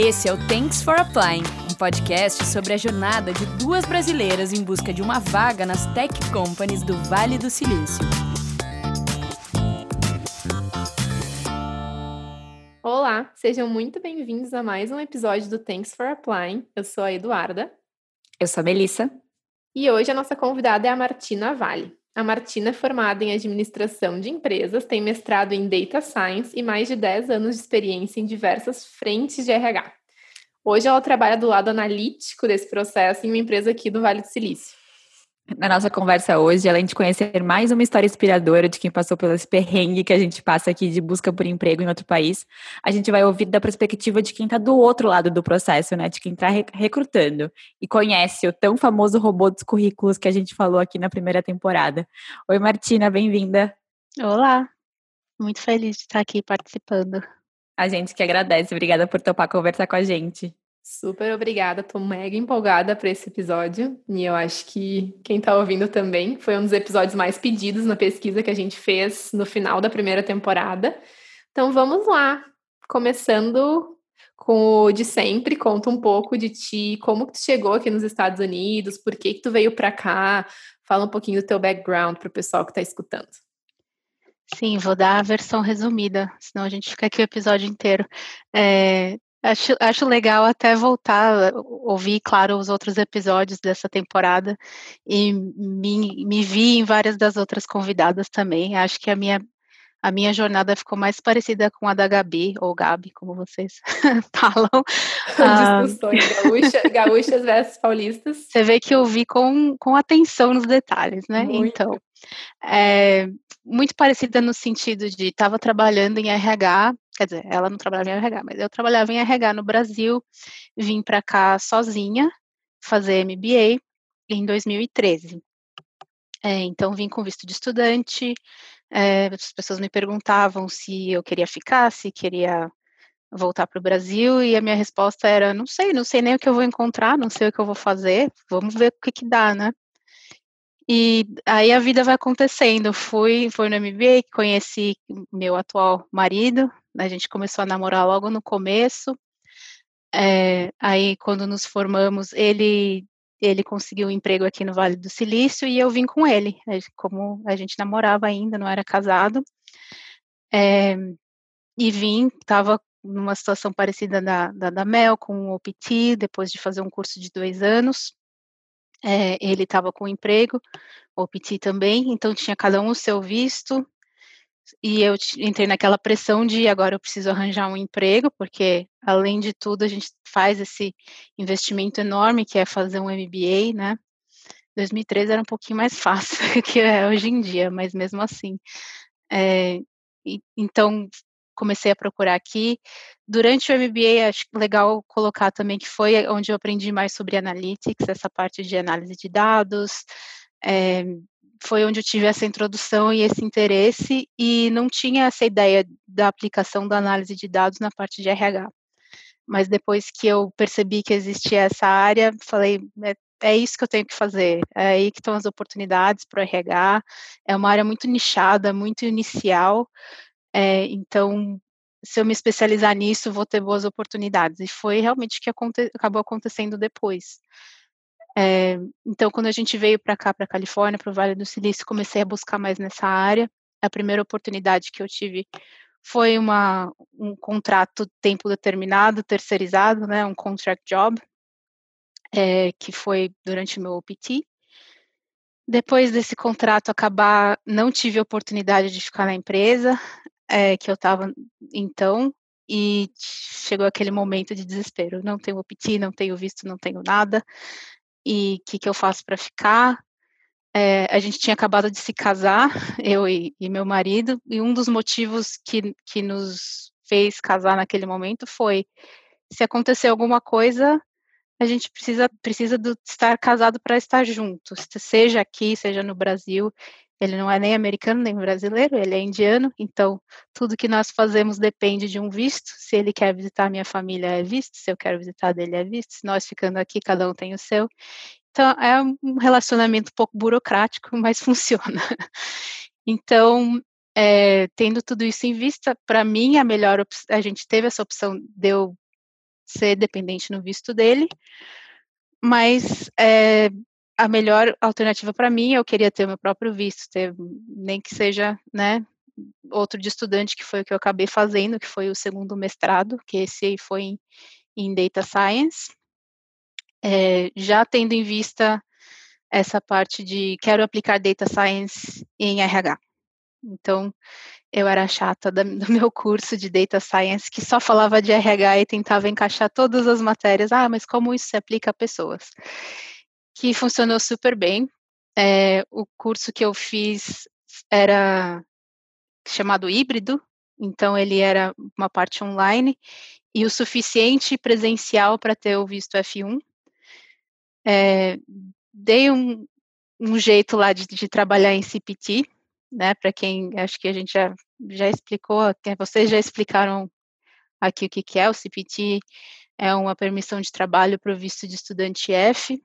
Esse é o Thanks for Applying, um podcast sobre a jornada de duas brasileiras em busca de uma vaga nas tech companies do Vale do Silício. Olá, sejam muito bem-vindos a mais um episódio do Thanks for Applying. Eu sou a Eduarda. Eu sou a Melissa. E hoje a nossa convidada é a Martina Vale. A Martina é formada em administração de empresas, tem mestrado em Data Science e mais de 10 anos de experiência em diversas frentes de RH. Hoje ela trabalha do lado analítico desse processo em uma empresa aqui do Vale do Silício. Na nossa conversa hoje, além de conhecer mais uma história inspiradora de quem passou pelo esse perrengue que a gente passa aqui de busca por emprego em outro país, a gente vai ouvir da perspectiva de quem está do outro lado do processo, né? De quem está recrutando e conhece o tão famoso robô dos currículos que a gente falou aqui na primeira temporada. Oi, Martina, bem-vinda. Olá, muito feliz de estar aqui participando. A gente que agradece, obrigada por topar conversar com a gente. Super obrigada, tô mega empolgada para esse episódio e eu acho que quem tá ouvindo também foi um dos episódios mais pedidos na pesquisa que a gente fez no final da primeira temporada. Então vamos lá, começando com o de sempre, conta um pouco de ti, como que tu chegou aqui nos Estados Unidos, por que que tu veio para cá, fala um pouquinho do teu background para o pessoal que está escutando. Sim, vou dar a versão resumida, senão a gente fica aqui o episódio inteiro. É, Acho, acho legal até voltar, ouvir, claro, os outros episódios dessa temporada e me, me vi em várias das outras convidadas também. Acho que a minha, a minha jornada ficou mais parecida com a da Gabi, ou Gabi, como vocês falam. Discussões gaúcha, gaúchas versus paulistas. Você vê que eu vi com, com atenção nos detalhes, né? Muito. Então, é, muito parecida no sentido de estava trabalhando em RH, quer dizer, ela não trabalhava em RH, mas eu trabalhava em RH no Brasil, vim para cá sozinha fazer MBA em 2013. É, então vim com visto de estudante, é, as pessoas me perguntavam se eu queria ficar, se queria voltar para o Brasil, e a minha resposta era, não sei, não sei nem o que eu vou encontrar, não sei o que eu vou fazer, vamos ver o que que dá, né? E aí a vida vai acontecendo. Fui, fui no MBA, conheci meu atual marido, a gente começou a namorar logo no começo. É, aí quando nos formamos, ele ele conseguiu um emprego aqui no Vale do Silício e eu vim com ele, como a gente namorava ainda, não era casado. É, e vim, estava numa situação parecida da, da, da Mel, com o OPT, depois de fazer um curso de dois anos. É, ele estava com emprego, o PT também, então tinha cada um o seu visto, e eu entrei naquela pressão de agora eu preciso arranjar um emprego, porque além de tudo a gente faz esse investimento enorme que é fazer um MBA, né? 2013 era um pouquinho mais fácil que é hoje em dia, mas mesmo assim. É, e, então comecei a procurar aqui. Durante o MBA, acho legal colocar também que foi onde eu aprendi mais sobre analytics, essa parte de análise de dados. É, foi onde eu tive essa introdução e esse interesse, e não tinha essa ideia da aplicação da análise de dados na parte de RH. Mas depois que eu percebi que existia essa área, falei, é, é isso que eu tenho que fazer, é aí que estão as oportunidades para o RH, é uma área muito nichada, muito inicial, é, então, se eu me especializar nisso, vou ter boas oportunidades. E foi realmente o que aconte acabou acontecendo depois. É, então, quando a gente veio para cá, para a Califórnia, para o Vale do Silício, comecei a buscar mais nessa área. A primeira oportunidade que eu tive foi uma, um contrato tempo determinado, terceirizado, né, um contract job, é, que foi durante o meu OPT. Depois desse contrato acabar, não tive oportunidade de ficar na empresa é, que eu estava então, e chegou aquele momento de desespero. Não tenho OPT, não tenho visto, não tenho nada. E o que, que eu faço para ficar? É, a gente tinha acabado de se casar, eu e, e, meu marido, e um dos motivos que, que nos fez casar naquele momento foi se acontecer alguma coisa, a gente precisa, precisa do, estar casado para estar junto, seja aqui, seja no Brasil. Ele não é nem americano nem brasileiro, ele é indiano, então tudo que nós fazemos depende de um visto. Se ele quer visitar minha família, é visto, se eu quero visitar dele, é visto. Se nós ficando aqui, cada um tem o seu. Então é um relacionamento um pouco burocrático, mas funciona. Então, é, tendo tudo isso em vista, para mim a melhor a gente teve essa opção de eu ser dependente no visto dele, mas é, a melhor alternativa para mim, eu queria ter o meu próprio visto, ter, nem que seja, né, outro de estudante, que foi o que eu acabei fazendo, que foi o segundo mestrado, que esse aí foi em, em Data Science, é, já tendo em vista essa parte de quero aplicar Data Science em RH. Então, eu era chata do meu curso de Data Science, que só falava de RH e tentava encaixar todas as matérias. Ah, mas como isso se aplica a pessoas? Que funcionou super bem. É, o curso que eu fiz era chamado híbrido, então ele era uma parte online e o suficiente presencial para ter o visto F1. É, dei um, um jeito lá de, de trabalhar em CPT, né? Para quem acho que a gente já, já explicou, vocês já explicaram aqui o que, que é o CPT, é uma permissão de trabalho para o visto de estudante F.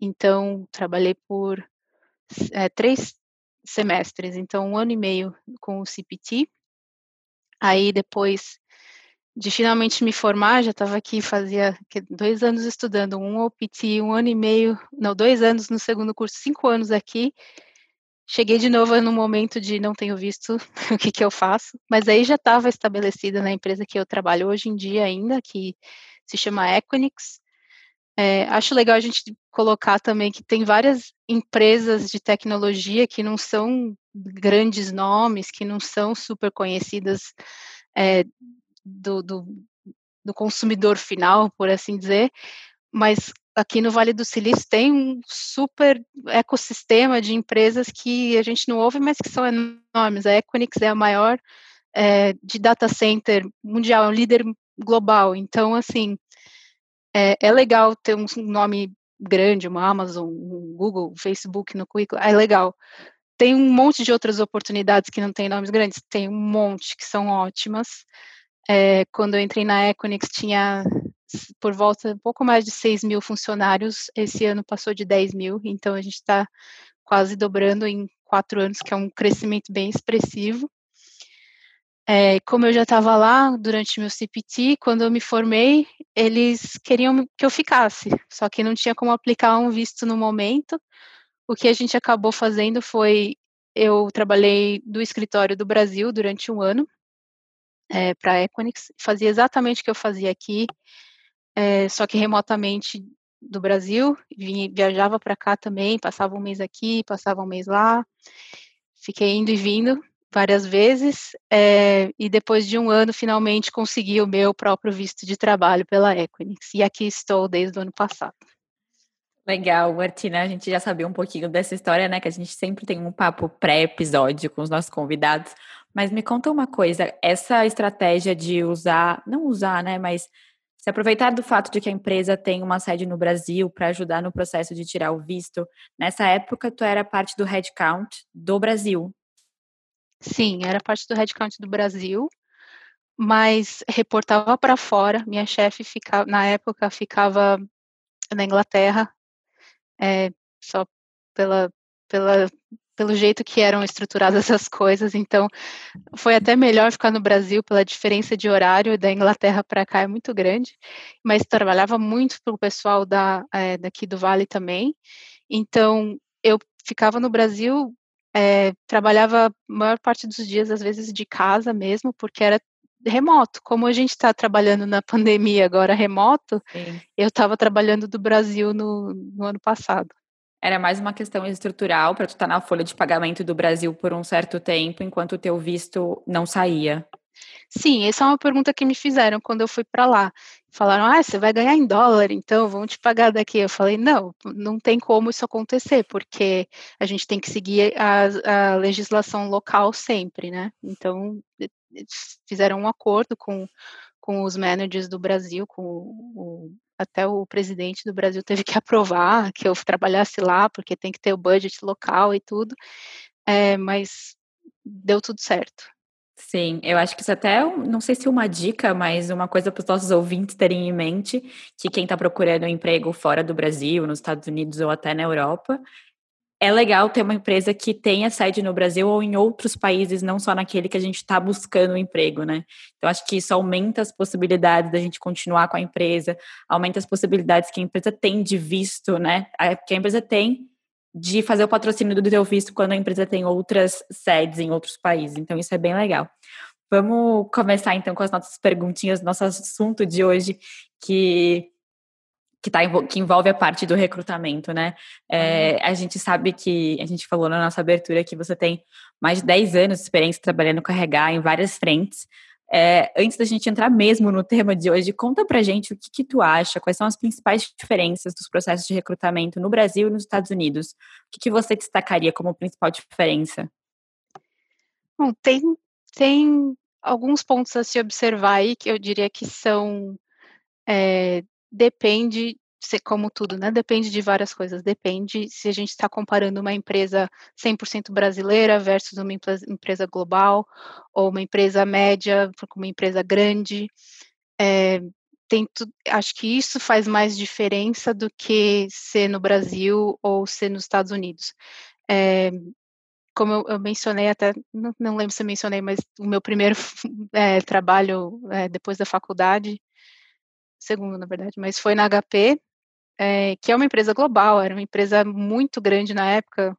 Então, trabalhei por é, três semestres, então um ano e meio com o CPT. Aí depois de finalmente me formar, já estava aqui fazia dois anos estudando, um OPT, um ano e meio, não, dois anos no segundo curso, cinco anos aqui, Cheguei de novo no momento de não tenho visto o que, que eu faço, mas aí já estava estabelecida na empresa que eu trabalho hoje em dia ainda, que se chama Equinix. É, acho legal a gente colocar também que tem várias empresas de tecnologia que não são grandes nomes, que não são super conhecidas é, do, do, do consumidor final, por assim dizer, mas aqui no Vale do Silício tem um super ecossistema de empresas que a gente não ouve, mas que são enormes. A Equinix é a maior é, de data center mundial, é um líder global. Então, assim, é, é legal ter um nome grande, uma Amazon, um Google, um Facebook no currículo, é legal. Tem um monte de outras oportunidades que não tem nomes grandes, tem um monte que são ótimas. É, quando eu entrei na Equinix, tinha por volta um pouco mais de 6 mil funcionários, esse ano passou de 10 mil, então a gente está quase dobrando em quatro anos, que é um crescimento bem expressivo. É, como eu já estava lá durante meu CPT, quando eu me formei, eles queriam que eu ficasse, só que não tinha como aplicar um visto no momento. O que a gente acabou fazendo foi, eu trabalhei do escritório do Brasil durante um ano, é, para a Equinix, fazia exatamente o que eu fazia aqui, é, só que remotamente do Brasil, viajava para cá também, passava um mês aqui, passava um mês lá, fiquei indo e vindo várias vezes, é, e depois de um ano, finalmente consegui o meu próprio visto de trabalho pela Equinix, e aqui estou desde o ano passado. Legal, Martina, a gente já sabia um pouquinho dessa história, né, que a gente sempre tem um papo pré-episódio com os nossos convidados, mas me conta uma coisa, essa estratégia de usar, não usar, né, mas se aproveitar do fato de que a empresa tem uma sede no Brasil para ajudar no processo de tirar o visto, nessa época tu era parte do headcount do Brasil. Sim, era parte do headcount do Brasil, mas reportava para fora. Minha chefe ficava, na época ficava na Inglaterra, é, só pela, pela pelo jeito que eram estruturadas as coisas, então foi até melhor ficar no Brasil pela diferença de horário da Inglaterra para cá é muito grande, mas trabalhava muito para o pessoal da, é, daqui do Vale também, então eu ficava no Brasil, é, trabalhava a maior parte dos dias, às vezes de casa mesmo, porque era remoto, como a gente está trabalhando na pandemia agora remoto, Sim. eu estava trabalhando do Brasil no, no ano passado. Era mais uma questão estrutural para tu estar tá na folha de pagamento do Brasil por um certo tempo, enquanto o teu visto não saía. Sim, essa é uma pergunta que me fizeram quando eu fui para lá. Falaram, ah, você vai ganhar em dólar, então vão te pagar daqui. Eu falei, não, não tem como isso acontecer, porque a gente tem que seguir a, a legislação local sempre, né? Então, fizeram um acordo com, com os managers do Brasil, com o, até o presidente do Brasil teve que aprovar que eu trabalhasse lá, porque tem que ter o budget local e tudo, é, mas deu tudo certo. Sim, eu acho que isso até, não sei se uma dica, mas uma coisa para os nossos ouvintes terem em mente, que quem está procurando um emprego fora do Brasil, nos Estados Unidos ou até na Europa, é legal ter uma empresa que tenha sede no Brasil ou em outros países, não só naquele que a gente está buscando um emprego, né? Então, acho que isso aumenta as possibilidades da gente continuar com a empresa, aumenta as possibilidades que a empresa tem de visto, né? Que a empresa tem de fazer o patrocínio do teu visto quando a empresa tem outras sedes em outros países. Então, isso é bem legal. Vamos começar então com as nossas perguntinhas, nosso assunto de hoje, que que, tá, que envolve a parte do recrutamento, né? É, uhum. a gente sabe que, a gente falou na nossa abertura que você tem mais de 10 anos de experiência trabalhando com RH em várias frentes. É, antes da gente entrar mesmo no tema de hoje, conta pra gente o que, que, tu acha, quais são as principais diferenças dos processos de recrutamento no Brasil e nos Estados Unidos. O que, que você destacaria como principal diferença? Bom, tem, tem alguns pontos a se observar aí que eu diria que são é, depende, como tudo, né? Depende de várias coisas. Depende se a gente está comparando uma empresa 100% brasileira versus uma empresa global, ou uma empresa média com uma empresa grande. É, tem tu, acho que isso faz mais diferença do que ser no Brasil ou ser nos Estados Unidos. É, como eu, eu, mencionei até, não, não, lembro se eu mencionei, mas o meu primeiro é, trabalho depois da faculdade segundo, na verdade, mas foi na HP, é, que é uma empresa global, era uma empresa muito grande na época,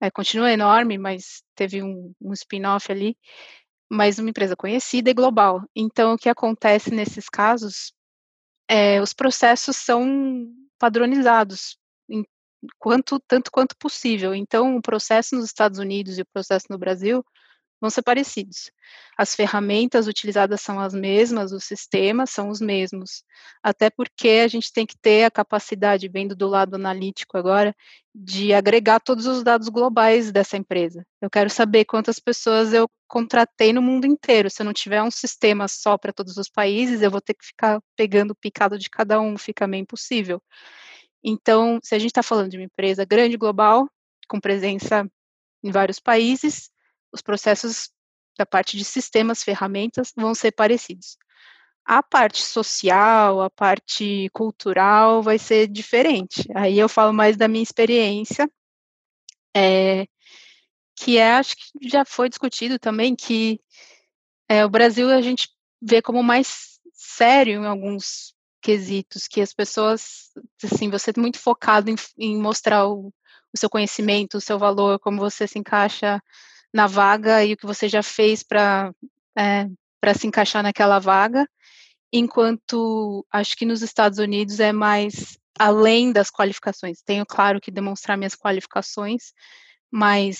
é, continua enorme, mas teve um, um spin-off ali, mas uma empresa conhecida e global. Então, o que acontece nesses casos, é, os processos são padronizados, em, quanto, tanto quanto possível. Então, o processo nos Estados Unidos e o processo no Brasil vão ser parecidos. As ferramentas utilizadas são as mesmas, os sistemas são os mesmos, até porque a gente tem que ter a capacidade, vendo do lado analítico agora, de agregar todos os dados globais dessa empresa. Eu quero saber quantas pessoas eu contratei no mundo inteiro. Se eu não tiver um sistema só para todos os países, eu vou ter que ficar pegando o picado de cada um, fica meio impossível. Então, se a gente está falando de uma empresa grande, global, com presença em vários países, os processos da parte de sistemas, ferramentas vão ser parecidos. A parte social, a parte cultural vai ser diferente. Aí eu falo mais da minha experiência, é, que é, acho que já foi discutido também, que é, o Brasil a gente vê como mais sério em alguns quesitos, que as pessoas, assim, você é muito focado em, em mostrar o, o seu conhecimento, o seu valor, como você se encaixa na vaga e o que você já fez para é, para se encaixar naquela vaga, enquanto acho que nos Estados Unidos é mais além das qualificações. Tenho claro que demonstrar minhas qualificações, mas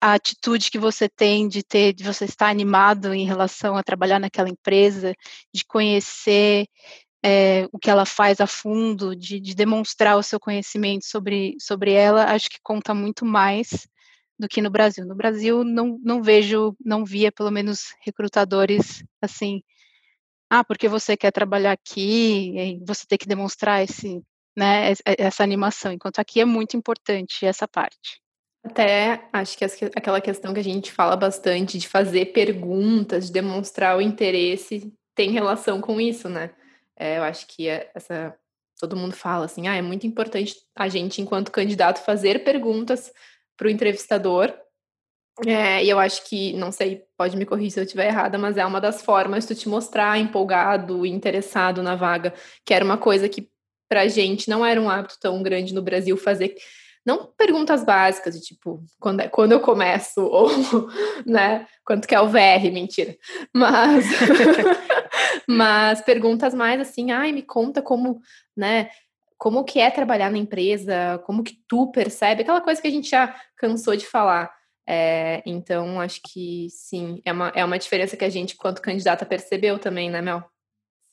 a atitude que você tem de ter, de você estar animado em relação a trabalhar naquela empresa, de conhecer é, o que ela faz a fundo, de, de, demonstrar o seu conhecimento sobre, sobre ela, acho que conta muito mais do que no Brasil. No Brasil, não, não vejo, não via pelo menos recrutadores assim, ah, porque você quer trabalhar aqui, você tem que demonstrar esse, né, essa animação, enquanto aqui é muito importante essa parte. Até acho que aquela questão que a gente fala bastante de fazer perguntas, de demonstrar o interesse, tem relação com isso, né? É, eu acho que é essa todo mundo fala assim, ah, é muito importante a gente, enquanto candidato, fazer perguntas para o entrevistador. É, e eu acho que, não sei, pode me corrigir se eu estiver errada, mas é uma das formas de tu te mostrar empolgado, interessado na vaga, que era uma coisa que pra gente não era um hábito tão grande no Brasil fazer não perguntas básicas de tipo quando, é, quando eu começo ou né quanto que é o VR mentira mas mas perguntas mais assim ai me conta como né como que é trabalhar na empresa, como que tu percebe, aquela coisa que a gente já cansou de falar. É, então, acho que sim, é uma, é uma diferença que a gente, quanto candidata, percebeu também, né, Mel?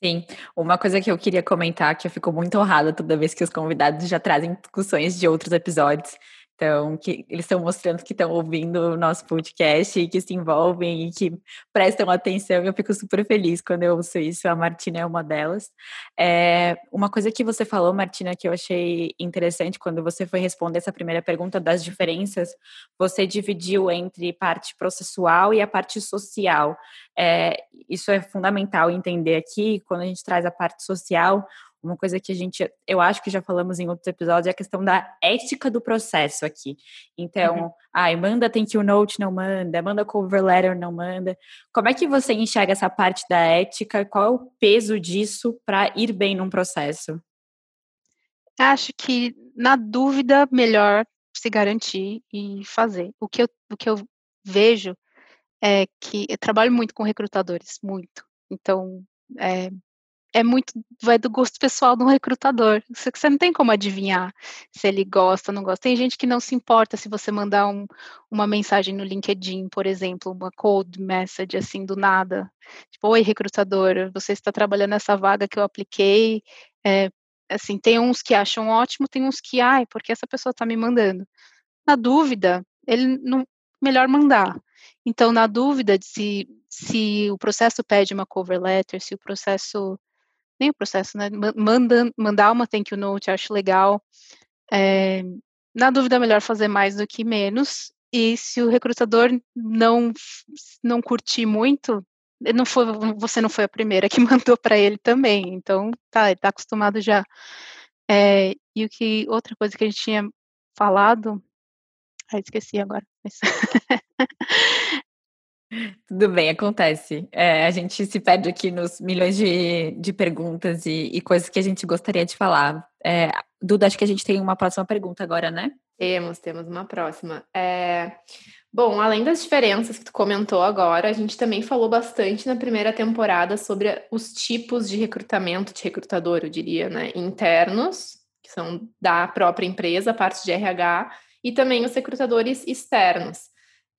Sim, uma coisa que eu queria comentar, que eu fico muito honrada toda vez que os convidados já trazem discussões de outros episódios, então, que eles estão mostrando que estão ouvindo o nosso podcast e que se envolvem e que prestam atenção. Eu fico super feliz quando eu ouço isso. A Martina é uma delas. É, uma coisa que você falou, Martina, que eu achei interessante quando você foi responder essa primeira pergunta das diferenças, você dividiu entre parte processual e a parte social. É, isso é fundamental entender aqui, quando a gente traz a parte social, Uma coisa que a gente, eu acho que já falamos em outros episódios, é a questão da ética do processo aqui. Então, uhum. ai, manda thank you note, não manda, manda cover letter, não manda. Como é que você enxerga essa parte da ética? Qual é o peso disso para ir bem num processo? Acho que, na dúvida, melhor se garantir e fazer. O que eu, o que eu vejo é que eu trabalho muito com recrutadores, muito. Então, é, é muito, vai do gosto pessoal do recrutador. Você, você não tem como adivinhar se ele gosta ou não gosta. Tem gente que não se importa se você mandar um, uma mensagem no LinkedIn, por exemplo, uma cold message assim do nada. Tipo, oi recrutador, você está trabalhando nessa vaga que eu apliquei. É, assim, tem uns que acham ótimo, tem uns que, ai, porque essa pessoa está me mandando. Na dúvida, ele não, melhor mandar. Então, na dúvida de se, se o processo pede uma cover letter, se o processo, nem o processo, né, manda, mandar uma thank you note, acho legal. É, na dúvida, é melhor fazer mais do que menos. E se o recrutador não, não curtir muito, não foi, você não foi a primeira que mandou para ele também. Então, tá, ele está acostumado já. É, e o que, outra coisa que a gente tinha falado, ah, esqueci agora. Mas... Tudo bem, acontece. É, a gente se perde aqui nos milhões de, de perguntas e, e coisas que a gente gostaria de falar. É, Duda, acho que a gente tem uma próxima pergunta agora, né? Temos, temos uma próxima. É, bom, além das diferenças que tu comentou agora, a gente também falou bastante na primeira temporada sobre os tipos de recrutamento de recrutador, eu diria, né? Internos, que são da própria empresa, parte de RH, e também os recrutadores externos.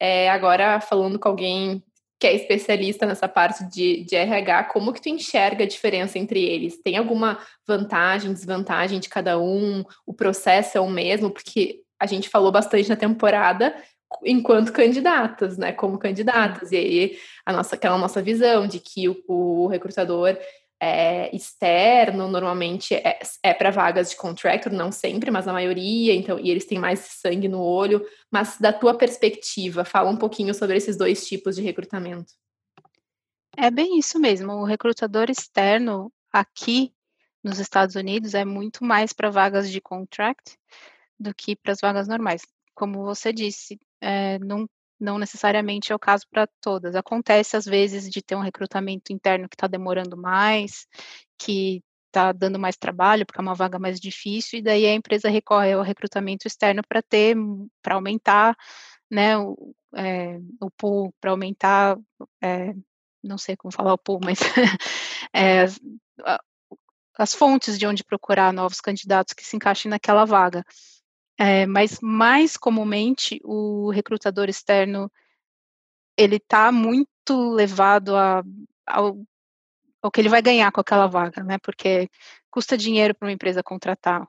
É, agora, falando com alguém que é especialista nessa parte de, de RH, como que tu enxerga a diferença entre eles? Tem alguma vantagem, desvantagem de cada um? O processo é o mesmo? Porque a gente falou bastante na temporada enquanto candidatas, né? Como candidatas. E aí, a nossa, aquela nossa visão de que o, o recrutador é, externo, normalmente é, é para vagas de contractor, não sempre, mas a maioria, então, e eles têm mais sangue no olho. Mas da tua perspectiva, fala um pouquinho sobre esses dois tipos de recrutamento. É bem isso mesmo. O recrutador externo aqui nos Estados Unidos é muito mais para vagas de contract do que para as vagas normais. Como você disse, é, não não necessariamente é o caso para todas. Acontece, às vezes, de ter um recrutamento interno que está demorando mais, que está dando mais trabalho, porque é uma vaga mais difícil, e daí a empresa recorre ao recrutamento externo para ter, para aumentar né, o, é, o pool, para aumentar, é, não sei como falar o pool, mas é, as fontes de onde procurar novos candidatos que se encaixem naquela vaga. É, mas mais comumente o recrutador externo ele está muito levado a, ao, ao que ele vai ganhar com aquela vaga, né? Porque custa dinheiro para uma empresa contratar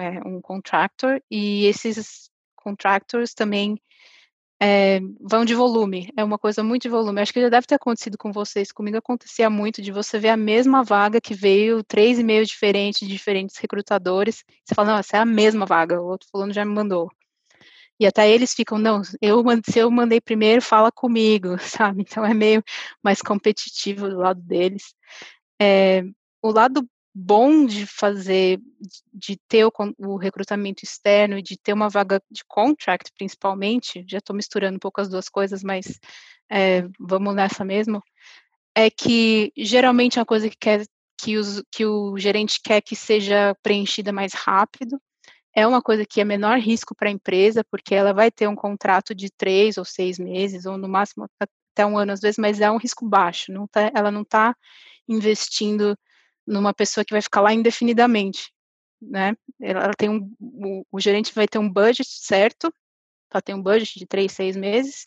é, um contractor e esses contractors também é, vão de volume, é uma coisa muito de volume. Acho que já deve ter acontecido com vocês, comigo acontecia muito de você ver a mesma vaga que veio, três e-mails diferentes, de diferentes recrutadores, você fala, não, essa é a mesma vaga, o outro fulano já me mandou. E até eles ficam, não, eu, se eu mandei primeiro, fala comigo, sabe? Então é meio mais competitivo do lado deles. É, o lado bom de fazer, de ter o, o, recrutamento externo e de ter uma vaga de contract, principalmente, já estou misturando um pouco as duas coisas, mas é, vamos nessa mesmo, é que geralmente é uma coisa que, quer, que, os, que o gerente quer que seja preenchida mais rápido, é uma coisa que é menor risco para a empresa, porque ela vai ter um contrato de três ou seis meses, ou no máximo até um ano às vezes, mas é um risco baixo, não tá, ela não está investindo numa pessoa que vai ficar lá indefinidamente, né? Ela tem um, o, o gerente vai ter um budget certo, ela tem um budget de três, seis meses,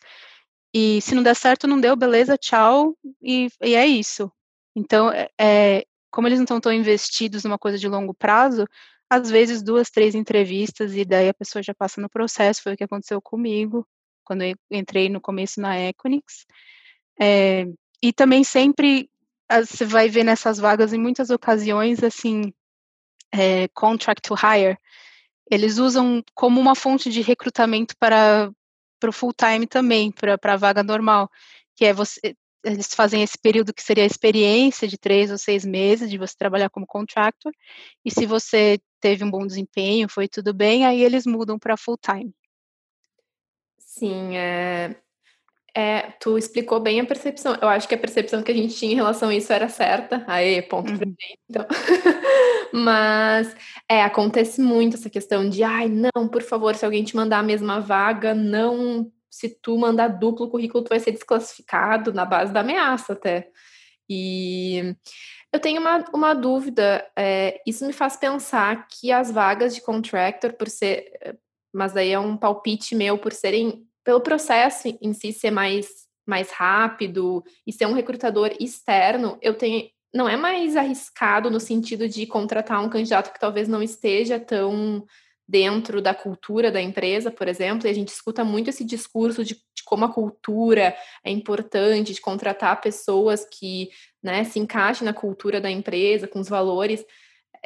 e se não der certo, não deu, beleza, tchau, e, e é isso. Então, é, é como eles não estão tão investidos numa coisa de longo prazo, às vezes duas, três entrevistas e daí a pessoa já passa no processo, foi o que aconteceu comigo, quando eu entrei no começo na Equinix. É, e também sempre você vai ver nessas vagas em muitas ocasiões, assim, é, contract to hire, eles usam como uma fonte de recrutamento para, o full time também, para a vaga normal, que é você, eles fazem esse período que seria a experiência de três ou seis meses de você trabalhar como contractor, e se você teve um bom desempenho, foi tudo bem, aí eles mudam para full time. Sim, é, é, tu explicou bem a percepção. Eu acho que a percepção que a gente tinha em relação a isso era certa. Aí, ponto uhum. pra gente, então. Mas é, acontece muito essa questão de ai, não, por favor, se alguém te mandar a mesma vaga, não se tu mandar duplo currículo, tu vai ser desclassificado na base da ameaça até. E eu tenho uma, uma dúvida, é, isso me faz pensar que as vagas de contractor, por ser, mas daí é um palpite meu, por serem, pelo processo em si ser mais, mais rápido e ser um recrutador externo, eu tenho, não é mais arriscado no sentido de contratar um candidato que talvez não esteja tão dentro da cultura da empresa, por exemplo, e a gente escuta muito esse discurso de, de como a cultura é importante, de contratar pessoas que né, se encaixem na cultura da empresa, com os valores.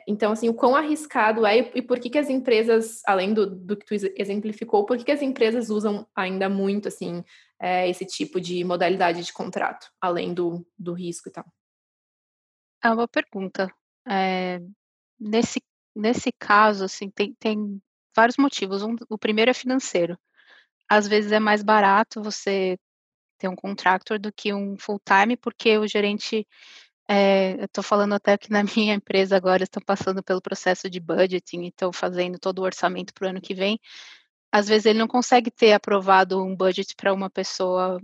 Então, assim, o quão arriscado é e por que, que as empresas, além do, do que tu exemplificou, por que, que as empresas usam ainda muito, assim, é, esse tipo de modalidade de contrato, além do, do risco e tal? É uma pergunta. É, nesse nesse caso, assim, tem, tem vários motivos. Um, o primeiro é financeiro. Às vezes é mais barato você ter um contractor do que um full-time, porque o gerente, é, eu estou falando até que na minha empresa agora estão passando pelo processo de budgeting estão fazendo todo o orçamento para o ano que vem. Às vezes ele não consegue ter aprovado um budget para uma pessoa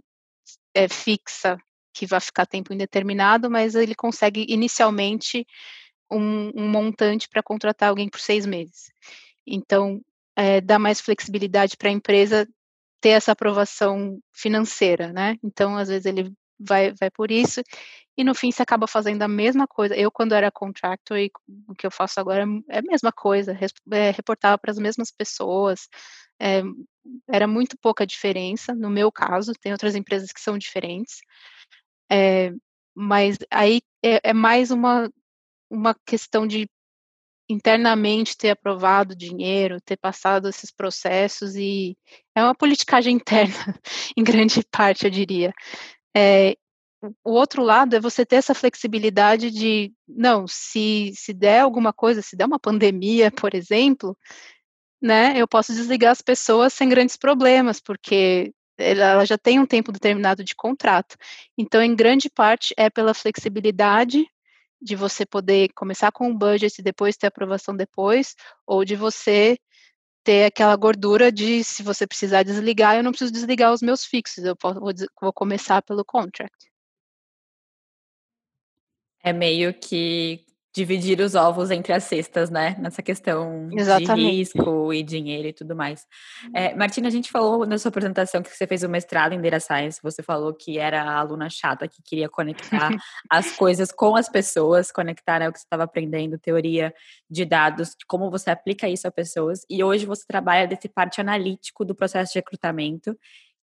é, fixa, que vai ficar tempo indeterminado, mas ele consegue inicialmente um, um montante para contratar alguém por seis meses. Então, é, dá mais flexibilidade para a empresa ter essa aprovação financeira, né? Então, às vezes ele vai, vai por isso e no fim você acaba fazendo a mesma coisa. Eu, quando era contractor, e o que eu faço agora é a mesma coisa, é, reportava para as mesmas pessoas, é, era muito pouca diferença, no meu caso, tem outras empresas que são diferentes, é, mas aí é, é mais uma uma questão de internamente ter aprovado dinheiro, ter passado esses processos e é uma politicagem interna, em grande parte, eu diria. É, o outro lado é você ter essa flexibilidade de, não, se, se der alguma coisa, se der uma pandemia, por exemplo, né, eu posso desligar as pessoas sem grandes problemas, porque ela já tem um tempo determinado de contrato. Então, em grande parte, é pela flexibilidade de você poder começar com um budget e depois ter aprovação depois, ou de você ter aquela gordura de se você precisar desligar, eu não preciso desligar os meus fixos, eu vou começar pelo contract. É meio que dividir os ovos entre as cestas, né? Nessa questão Exatamente. de risco e dinheiro e tudo mais. É, Martina, a gente falou na sua apresentação que você fez o mestrado em Data Science, você falou que era a aluna chata que queria conectar as coisas com as pessoas, conectar né, o que você estava aprendendo, teoria de dados, como você aplica isso a pessoas, e hoje você trabalha desse parte analítico do processo de recrutamento,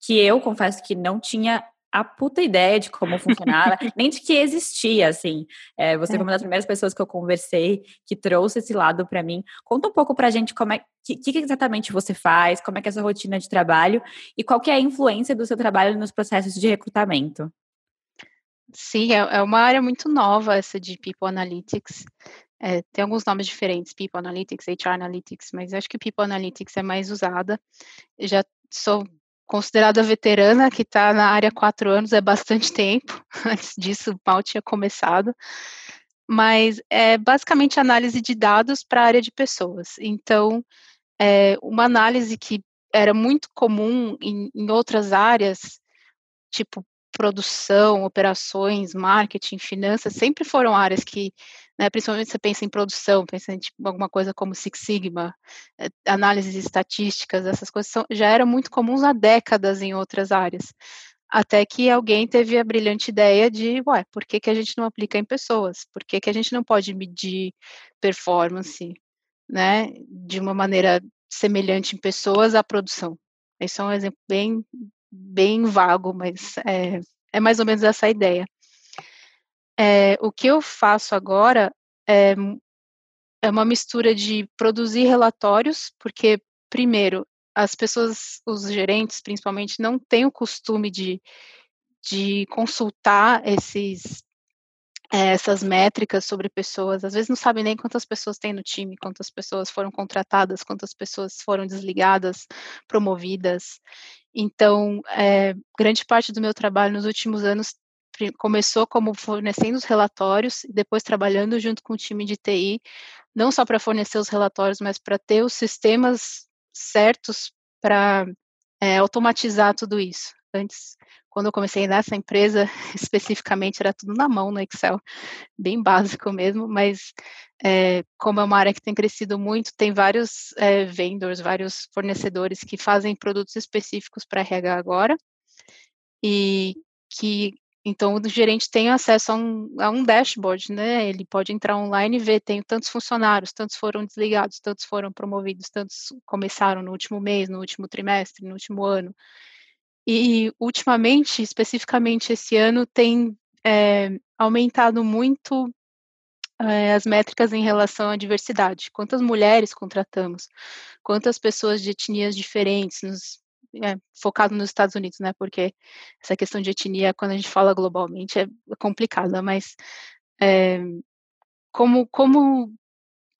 que eu confesso que não tinha a puta ideia de como funcionava, nem de que existia, assim. É, você é. foi uma das primeiras pessoas que eu conversei que trouxe esse lado para mim. Conta um pouco pra gente como é que, que, exatamente você faz, como é que é a sua rotina de trabalho e qual que é a influência do seu trabalho nos processos de recrutamento. Sim, é, é uma área muito nova essa de People Analytics. É, tem alguns nomes diferentes, People Analytics, HR Analytics, mas acho que People Analytics é mais usada. Eu já sou considerada veterana, que está na área quatro anos, é bastante tempo. Antes disso, mal tinha começado. Mas é basicamente análise de dados para a área de pessoas. Então, é uma análise que era muito comum em, em outras áreas, tipo produção, operações, marketing, finanças, sempre foram áreas que né, principalmente você pensa em produção, pensa em tipo, alguma coisa como Six Sigma, é, análises estatísticas, essas coisas são, já eram muito comuns há décadas em outras áreas. Até que alguém teve a brilhante ideia de, ué, por que, que a gente não aplica em pessoas? Por que, que a gente não pode medir performance, né, de uma maneira semelhante em pessoas à produção? Esse é um exemplo bem, bem vago, mas é, é mais ou menos essa ideia. É, o que eu faço agora é, é uma mistura de produzir relatórios, porque, primeiro, as pessoas, os gerentes principalmente, não têm o costume de, de consultar esses é, essas métricas sobre pessoas, às vezes não sabem nem quantas pessoas tem no time, quantas pessoas foram contratadas, quantas pessoas foram desligadas, promovidas. Então, é, grande parte do meu trabalho nos últimos anos começou como fornecendo os relatórios e depois trabalhando junto com o time de TI, não só para fornecer os relatórios, mas para ter os sistemas certos para é, automatizar tudo isso. Antes, quando eu comecei nessa empresa, especificamente, era tudo na mão no Excel, bem básico mesmo, mas é, como é uma área que tem crescido muito, tem vários é, vendors, vários fornecedores que fazem produtos específicos para RH agora, e que então o gerente tem acesso a um, a um dashboard, né? Ele pode entrar online e ver, tem tantos funcionários, tantos foram desligados, tantos foram promovidos, tantos começaram no último mês, no último trimestre, no último ano. E, ultimamente, especificamente esse ano, tem é, aumentado muito é, as métricas em relação à diversidade. Quantas mulheres contratamos? Quantas pessoas de etnias diferentes, nos, é, focado nos Estados Unidos, né? Porque essa questão de etnia, quando a gente fala globalmente, é complicada, mas é, como, como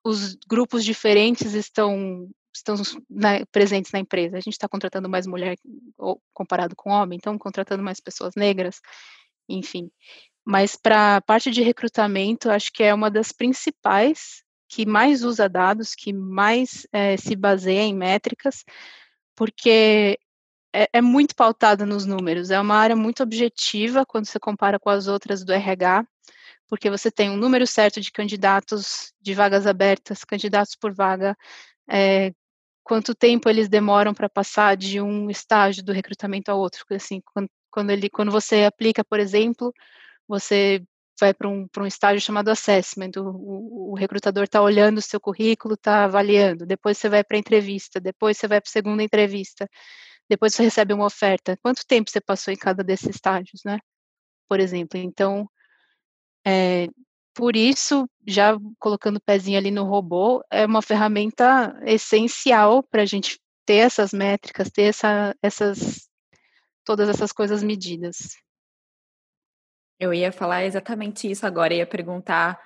os grupos diferentes estão estão na, presentes na empresa. A gente está contratando mais mulher ou, comparado com homem, então contratando mais pessoas negras, enfim. Mas para a parte de recrutamento, acho que é uma das principais que mais usa dados, que mais é, se baseia em métricas, porque é, é muito pautada nos números. É uma área muito objetiva quando você compara com as outras do RH, porque você tem um número certo de candidatos de vagas abertas, candidatos por vaga, é, quanto tempo eles demoram para passar de um estágio do recrutamento ao outro. Assim, quando, quando, ele, quando você aplica, por exemplo, você vai para um, um estágio chamado assessment, o, o recrutador está olhando o seu currículo, está avaliando, depois você vai para a entrevista, depois você vai para a segunda entrevista, depois você recebe uma oferta. Quanto tempo você passou em cada desses estágios, né? Por exemplo, então, é, por isso, já colocando o pezinho ali no robô, é uma ferramenta essencial para a gente ter essas métricas, ter essa, essas, todas essas coisas medidas. Eu ia falar exatamente isso agora, ia perguntar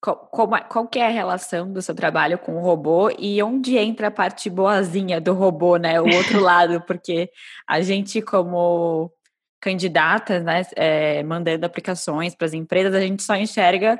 qual, qual, qual é a relação do seu trabalho com o robô e onde entra a parte boazinha do robô, né? O outro lado, porque a gente, como candidatas, né, é, mandando aplicações para as empresas, a gente só enxerga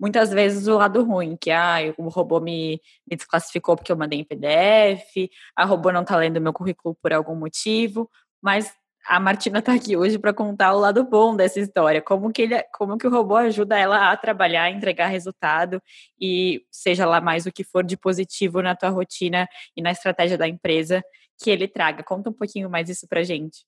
muitas vezes o lado ruim, que ah, o robô me, me desclassificou porque eu mandei em PDF, a robô não está lendo meu currículo por algum motivo, mas a Martina está aqui hoje para contar o lado bom dessa história, como que ele, como que o robô ajuda ela a trabalhar, a entregar resultado e seja lá mais o que for de positivo na tua rotina e na estratégia da empresa que ele traga. Conta um pouquinho mais isso para gente.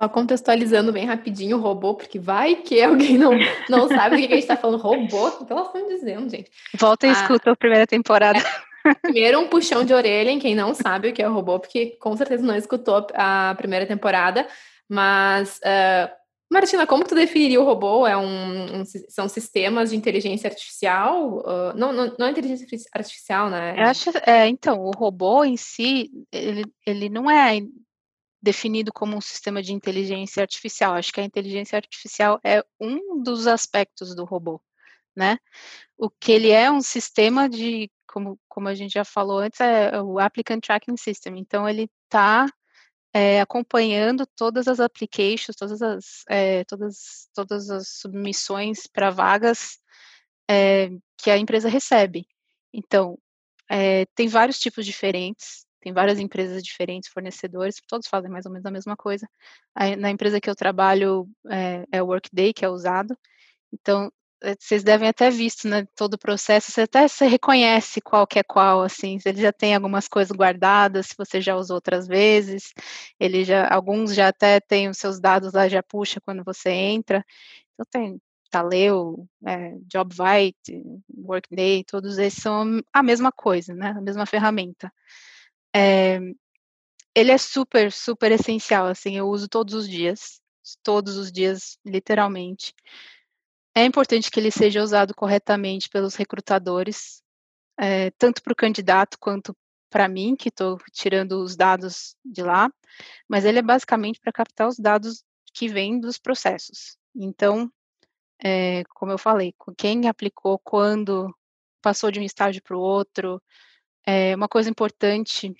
Só contextualizando bem rapidinho o robô, porque vai que alguém não, não sabe o que a gente está falando. Robô, o que elas estão dizendo, gente? Volta e ah, escuta a primeira temporada. É, primeiro, um puxão de orelha em quem não sabe o que é o robô, porque com certeza não escutou a primeira temporada. Mas, uh, Martina, como tu definiria o robô? É um, um são sistemas de inteligência artificial? Uh, não, não, não é inteligência artificial, né? Eu acho, é, então, o robô em si, ele, ele não é definido como um sistema de inteligência artificial. Acho que a inteligência artificial é um dos aspectos do robô, né? O que ele é um sistema de, como, como a gente já falou antes, é o Applicant Tracking System. Então, ele está é, acompanhando todas as applications, todas as, é, todas, todas as submissões para vagas é, que a empresa recebe. Então, tem vários tipos diferentes, tem várias empresas diferentes, fornecedores, todos fazem mais ou menos a mesma coisa. Na empresa que eu trabalho é, o Workday que é usado. Então, vocês devem até visto, né, todo o processo, você até se reconhece qual que é qual, assim, ele já tem algumas coisas guardadas, se você já usou outras vezes, ele já, alguns já até tem os seus dados lá, já puxa quando você entra, então tem Taleo, é, JobVite, Workday, todos esses são a mesma coisa, né, a mesma ferramenta. É, ele é super, super essencial, assim, eu uso todos os dias, todos os dias, literalmente. É importante que ele seja usado corretamente pelos recrutadores, é, tanto para o candidato quanto para mim, que estou tirando os dados de lá, mas ele é basicamente para captar os dados que vem dos processos. Então, é, como eu falei, quem aplicou, quando, passou de um estágio para o outro. É, uma coisa importante,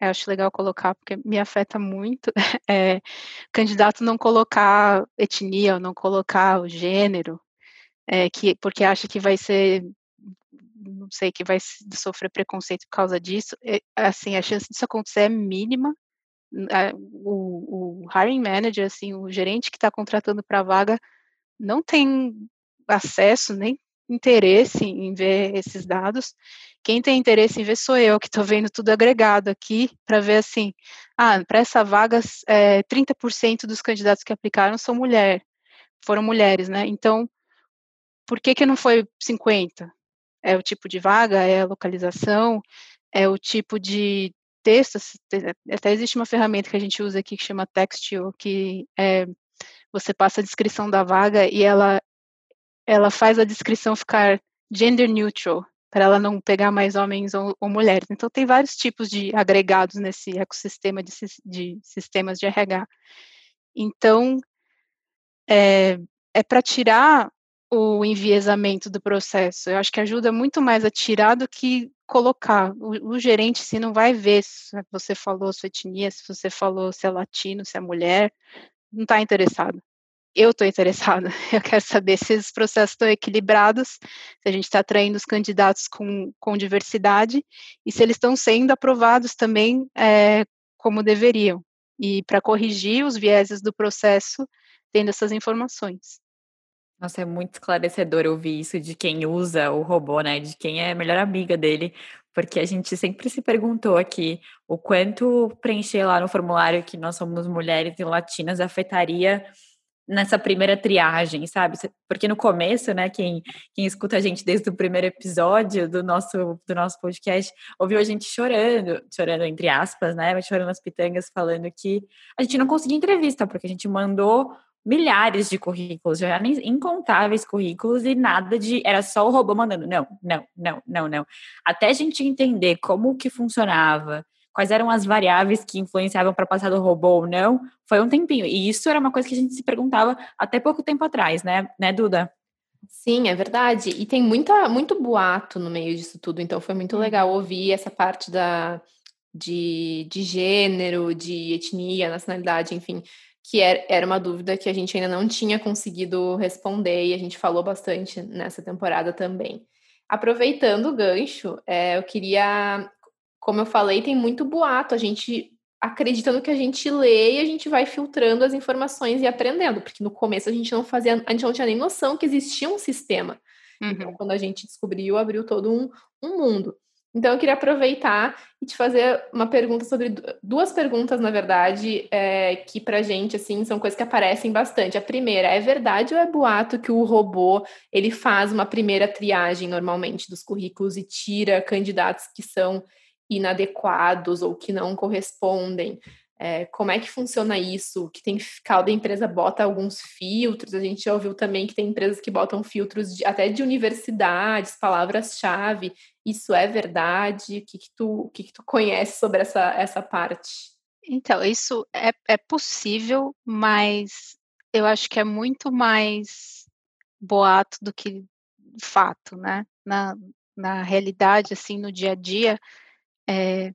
eu acho legal colocar, porque me afeta muito, é candidato não colocar etnia, ou não colocar o gênero, é, que, porque acha que vai ser não sei, que vai sofrer preconceito por causa disso, é, assim, a chance disso acontecer é mínima. O, o hiring manager, assim, o gerente que está contratando para a vaga, não tem acesso, nem interesse em ver esses dados. Quem tem interesse em ver sou eu, que estou vendo tudo agregado aqui, para ver assim, ah, para essa vaga, é, 30% dos candidatos que aplicaram são mulher, foram mulheres, né? Então, por que que não foi 50? É o tipo de vaga, é a localização, é o tipo de texto, até existe uma ferramenta que a gente usa aqui que chama Textio, que é, você passa a descrição da vaga e ela ela faz a descrição ficar gender neutral, para ela não pegar mais homens ou, ou, mulheres. Então, tem vários tipos de agregados nesse ecossistema de, de sistemas de RH. Então, é, é para tirar o enviesamento do processo. Eu acho que ajuda muito mais a tirar do que colocar. O, o gerente, se não vai ver se você falou sua etnia, se você falou se é latino, se é mulher, não está interessado eu estou interessada. Eu quero saber se os processos estão equilibrados, se a gente está atraindo os candidatos com, com diversidade e se eles estão sendo aprovados também é, como deveriam. E para corrigir os vieses do processo, tendo essas informações. Nossa, é muito esclarecedor ouvir isso de quem usa o robô, né? De quem é a melhor amiga dele, porque a gente sempre se perguntou aqui o quanto preencher lá no formulário que nós somos mulheres e latinas afetaria nessa primeira triagem, sabe? Porque no começo, né, quem, quem escuta a gente desde o primeiro episódio do nosso, do nosso podcast, ouviu a gente chorando, chorando entre aspas, né, mas chorando as pitangas, falando que a gente não conseguia entrevista, porque a gente mandou milhares de currículos, já incontáveis currículos e nada de, era só o robô mandando, não, não, não, não, não. Até a gente entender como que funcionava, quais eram as variáveis que influenciavam para passar do robô ou não, foi um tempinho. E isso era uma coisa que a gente se perguntava até pouco tempo atrás, né, né Duda? Sim, é verdade. E tem muita, muito boato no meio disso tudo, então foi muito legal ouvir essa parte da, de, de gênero, de etnia, nacionalidade, enfim, que era, era uma dúvida que a gente ainda não tinha conseguido responder e a gente falou bastante nessa temporada também. Aproveitando o gancho, é, eu queria como eu falei, tem muito boato. A gente acreditando que a gente lê e a gente vai filtrando as informações e aprendendo, porque no começo a gente não fazia, a gente não tinha nem noção que existia um sistema. Então, uhum. Então, quando a gente descobriu, abriu todo um, um mundo. Então, eu queria aproveitar e te fazer uma pergunta sobre duas perguntas, na verdade, é, que pra gente, assim, são coisas que aparecem bastante. A primeira, é verdade ou é boato que o robô, ele faz uma primeira triagem, normalmente, dos currículos e tira candidatos que são inadequados ou que não correspondem. É, como é que funciona isso? Que tem cada empresa bota alguns filtros. A gente já ouviu também que tem empresas que botam filtros de, até de universidades, palavras-chave. Isso é verdade? O que, que, tu, o que, que tu conhece sobre essa, essa parte? Então, isso é, é possível, mas eu acho que é muito mais boato do que fato, né? Na, na realidade, assim, no dia a dia, é,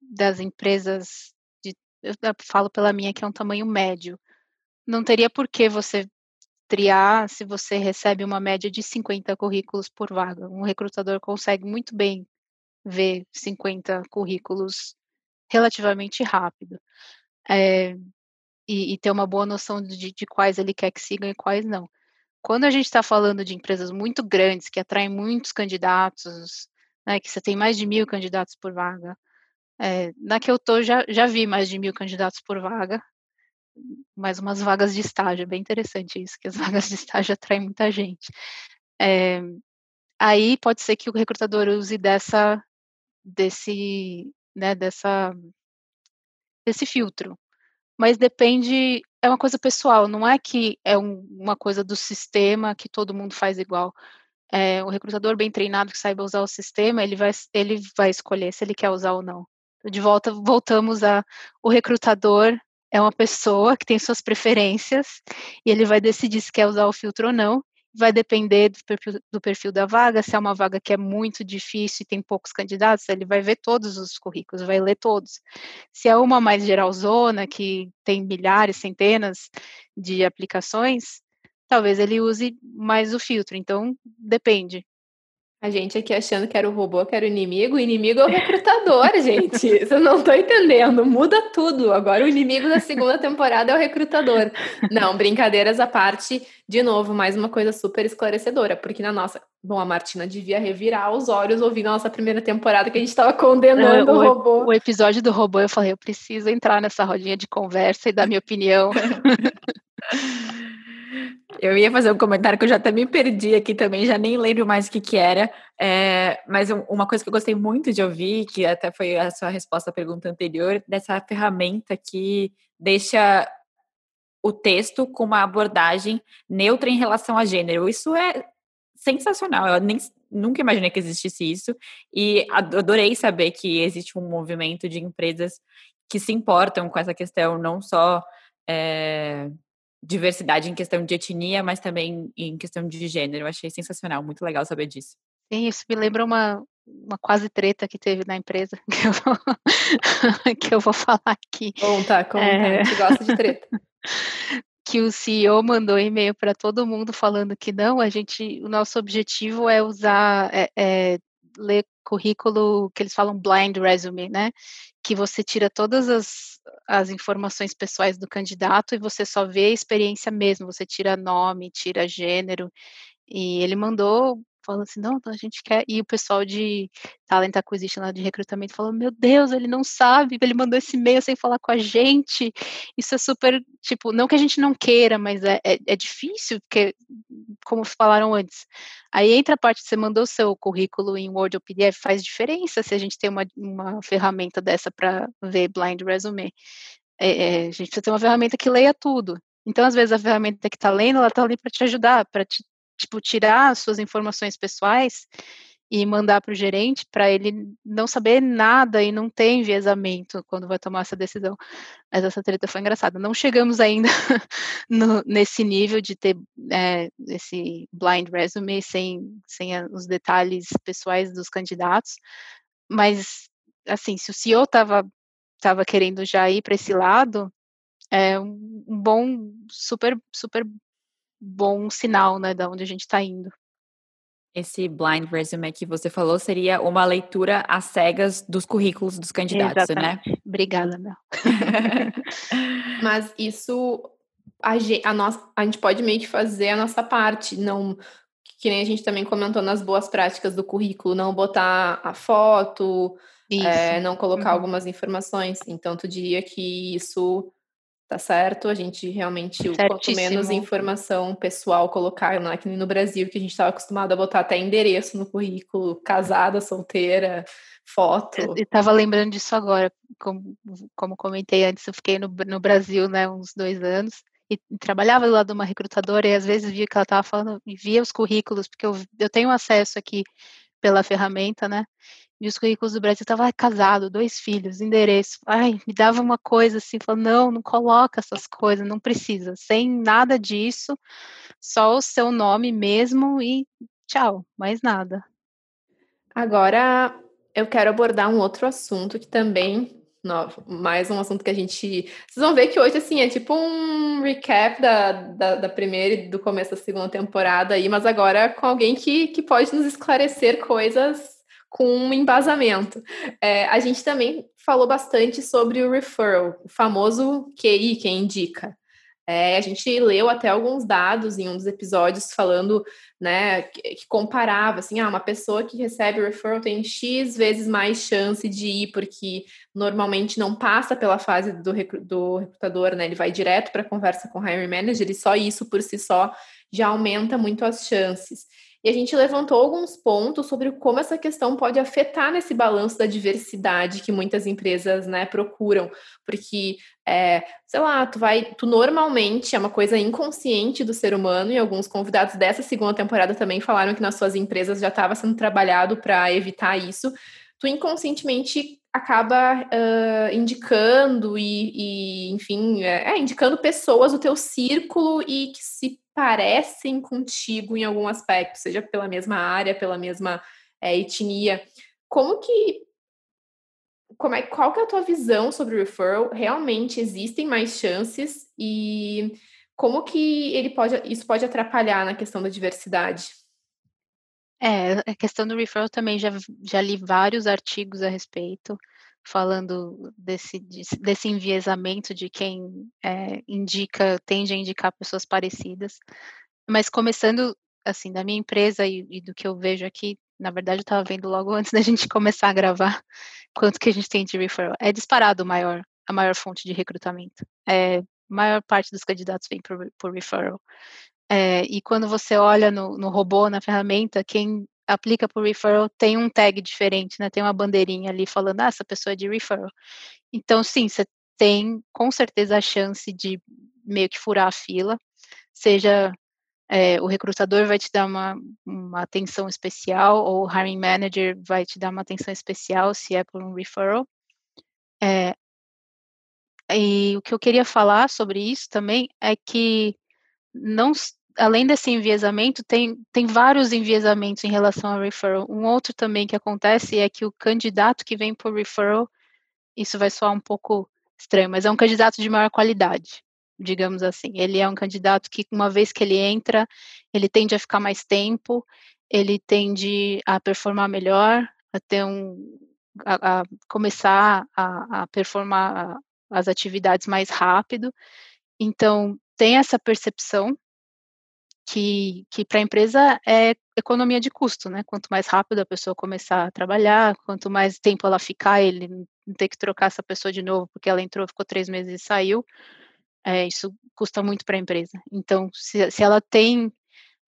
das empresas, de, eu falo pela minha que é um tamanho médio, não teria por que você triar se você recebe uma média de 50 currículos por vaga. Um recrutador consegue muito bem ver 50 currículos relativamente rápido. É, e, e, ter uma boa noção de, de quais ele quer que sigam e quais não. Quando a gente está falando de empresas muito grandes, que atraem muitos candidatos, né, que você tem mais de mil candidatos por vaga. É, na que eu tô, já, já vi mais de mil candidatos por vaga, mais umas vagas de estágio, é bem interessante isso, que as vagas de estágio atraem muita gente. É, aí pode ser que o recrutador use dessa, desse, né, dessa, desse filtro, mas depende, é uma coisa pessoal, não é que é um, uma coisa do sistema que todo mundo faz igual é, o recrutador bem treinado que saiba usar o sistema, ele vai, ele vai escolher se ele quer usar ou não. De volta, voltamos a o recrutador é uma pessoa que tem suas preferências e ele vai decidir se quer usar o filtro ou não. Vai depender do perfil, do perfil da vaga, se é uma vaga que é muito difícil e tem poucos candidatos, ele vai ver todos os currículos, vai ler todos. Se é uma mais geralzona, que tem milhares, centenas de aplicações, talvez ele use mais o filtro. Então, depende. A gente aqui achando que era o robô, que era o inimigo, o inimigo é o recrutador, gente. Vocês não estão entendendo, muda tudo. Agora o inimigo da segunda temporada é o recrutador. Não, brincadeiras à parte, de novo, mais uma coisa super esclarecedora, porque na nossa. Bom, a Martina devia revirar os olhos ouvindo a nossa primeira temporada que a gente estava condenando o, o robô. O episódio do robô, eu falei, eu preciso entrar nessa rodinha de conversa e dar minha opinião. Eu ia fazer um comentário que eu já até me perdi aqui também, já nem lembro mais o que, que era. É, mas uma coisa que eu gostei muito de ouvir, que até foi a sua resposta à pergunta anterior, dessa ferramenta que deixa o texto com uma abordagem neutra em relação a gênero. Isso é sensacional. Eu nem, nunca imaginei que existisse isso. E adorei saber que existe um movimento de empresas que se importam com essa questão, não só. É, diversidade em questão de etnia, mas também em questão de gênero. Eu achei sensacional, muito legal saber disso. Sim, isso me lembra uma, uma quase treta que teve na empresa, que eu vou, que eu vou falar aqui. Conta, conta, é... a gente gosta de treta. que o CEO mandou e-mail para todo mundo falando que não, a gente, o nosso objetivo é usar, é, é ler currículo que eles falam blind resume, né? Que você tira todas as, as informações pessoais do candidato e você só vê a experiência mesmo, você tira nome, tira gênero. E ele mandou falando assim, não, a gente quer. E o pessoal de Talent Acquisition lá de recrutamento falou: Meu Deus, ele não sabe, ele mandou esse e-mail sem falar com a gente. Isso é super, tipo, não que a gente não queira, mas é, é, é difícil, porque, como falaram antes, aí entra a parte, você mandou seu currículo em Word ou PDF, faz diferença se a gente tem uma, uma ferramenta dessa para ver blind resume. É, é, a gente precisa ter uma ferramenta que leia tudo. Então, às vezes, a ferramenta que está lendo, ela está ali para te ajudar, para te tipo, tirar as suas informações pessoais e mandar para o gerente para ele não saber nada e não ter enviesamento quando vai tomar essa decisão. Mas essa treta foi engraçada. Não chegamos ainda no, nesse nível de ter é, esse blind resume sem, sem os detalhes pessoais dos candidatos, mas assim, se o CEO estava tava querendo já ir para esse lado, é um bom, super, super bom sinal, né, da onde a gente está indo. Esse blind resume que você falou seria uma leitura às cegas dos currículos dos candidatos, né? Exatamente. né? Obrigada, Mel. Mas isso a gente, a, nossa, a gente pode meio que fazer a nossa parte, não que nem a gente também comentou nas boas práticas do currículo, não botar a foto, é, não colocar uhum. algumas informações. Então, tu diria que isso tá certo? A gente realmente, o quanto menos informação pessoal colocar, não é que no Brasil, que a gente estava acostumado a botar até endereço no currículo, casada, solteira, foto. Eu estava lembrando disso agora, como, como comentei antes, eu fiquei no, no Brasil, né, uns dois anos, e, e trabalhava do lado de uma recrutadora, e às vezes via que ela estava falando, via os currículos, porque eu, eu tenho acesso aqui pela ferramenta, né, e os currículos do Brasil estava casado, dois filhos, endereço. Ai, me dava uma coisa assim, falou, não, não coloca essas coisas, não precisa. Sem nada disso, só o seu nome mesmo e tchau, mais nada. Agora eu quero abordar um outro assunto que também mais um assunto que a gente. Vocês vão ver que hoje, assim, é tipo um recap da, da, da, primeira e do começo da segunda temporada aí, mas agora com alguém que, que pode nos esclarecer coisas com um embasamento. É, a gente também falou bastante sobre o referral, o famoso QI, quem indica. É, a gente leu até alguns dados em um dos episódios falando, né, que, que, comparava, assim, ah, uma pessoa que recebe o referral tem X vezes mais chance de ir, porque normalmente não passa pela fase do, do recrutador, né, ele vai direto para a conversa com o hiring manager e só isso por si só já aumenta muito as chances. E a gente levantou alguns pontos sobre como essa questão pode afetar nesse balanço da diversidade que muitas empresas né, procuram. Porque, é, sei lá, tu vai, tu normalmente é uma coisa inconsciente do ser humano, e alguns convidados dessa segunda temporada também falaram que nas suas empresas já estava sendo trabalhado para evitar isso. Tu inconscientemente acaba uh, indicando e, e enfim, é, é, indicando pessoas do teu círculo e que se parecem contigo em algum aspecto, seja pela mesma área, pela mesma é, etnia. Como que como é, qual que é a tua visão sobre o referral? Realmente existem mais chances e como que ele pode, isso pode atrapalhar na questão da diversidade? É, a questão do referral também já, já li vários artigos a respeito, falando desse, desse enviesamento de quem é, indica, tende a indicar pessoas parecidas. Mas começando, assim, da minha empresa e, e do que eu vejo aqui, na verdade eu estava vendo logo antes da gente começar a gravar, quanto que a gente tem de referral. É disparado maior, a maior fonte de recrutamento. É, a maior parte dos candidatos vem por, por referral. É, e quando você olha no, no robô, na ferramenta, quem aplica por referral tem um tag diferente, né? Tem uma bandeirinha ali falando, ah, essa pessoa é de referral. Então, sim, você tem com certeza a chance de meio que furar a fila, seja é, o recrutador vai te dar uma, uma atenção especial, ou o hiring manager vai te dar uma atenção especial se é por um referral. É, e o que eu queria falar sobre isso também é que não além desse enviesamento, tem, tem vários enviesamentos em relação ao referral. Um outro também que acontece é que o candidato que vem por referral, isso vai soar um pouco estranho, mas é um candidato de maior qualidade, digamos assim. Ele é um candidato que, uma vez que ele entra, ele tende a ficar mais tempo, ele tende a performar melhor, a ter um. a, a começar a, a performar as atividades mais rápido. Então, tem essa percepção que, que para a empresa é economia de custo, né? Quanto mais rápido a pessoa começar a trabalhar, quanto mais tempo ela ficar, ele não ter que trocar essa pessoa de novo porque ela entrou, ficou três meses e saiu, é, isso custa muito para a empresa. Então, se, se ela tem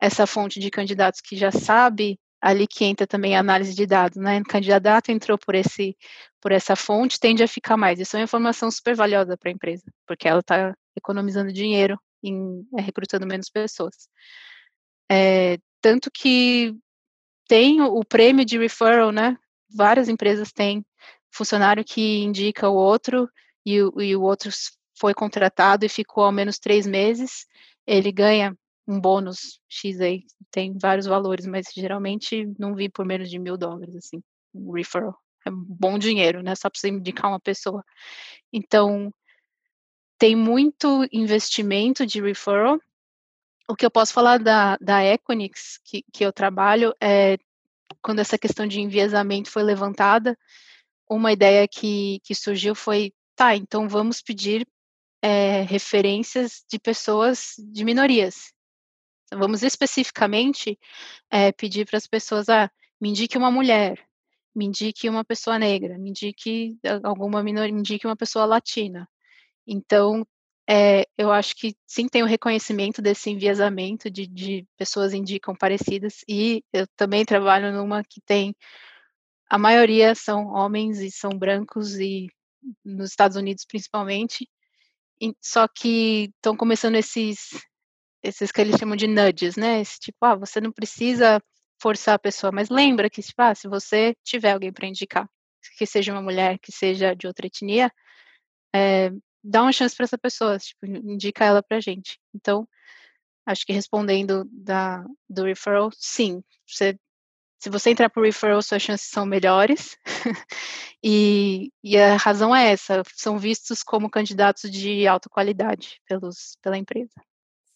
essa fonte de candidatos que já sabe ali que entra também a análise de dados, né? O candidato entrou por esse por essa fonte, tende a ficar mais. Isso é uma informação super valiosa para a empresa, porque ela está economizando dinheiro em é, recrutando menos pessoas. É, tanto que tem o, prêmio de referral, né? Várias empresas têm funcionário que indica o outro e, e o outro foi contratado e ficou ao menos três meses, ele ganha um bônus X aí, tem vários valores, mas geralmente não vi por menos de mil dólares, assim, um referral. É bom dinheiro, né? Só você indicar uma pessoa. Então, tem muito investimento de referral. O que eu posso falar da, da Equinix, que, que eu trabalho, é quando essa questão de enviesamento foi levantada, uma ideia que, que surgiu foi, tá, então vamos pedir é, referências de pessoas de minorias. Então, vamos especificamente é, pedir para as pessoas, ah, me indique uma mulher, me indique uma pessoa negra, me indique alguma minoria, me indique uma pessoa latina. Então, é, eu acho que sim tem o reconhecimento desse enviesamento de, de pessoas indicam parecidas, e eu também trabalho numa que tem a maioria são homens e são brancos e nos Estados Unidos principalmente, e, só que estão começando esses esses que eles chamam de nudges, né? Esse tipo, ah, você não precisa forçar a pessoa, mas lembra que tipo, ah, se você tiver alguém para indicar, que seja uma mulher, que seja de outra etnia, é, dá uma chance para essa pessoa, tipo, indica ela pra gente. Então, acho que respondendo da, do referral, sim, você, se você entrar por referral, suas chances são melhores. e, e, a razão é essa, são vistos como candidatos de alta qualidade pelos, pela empresa.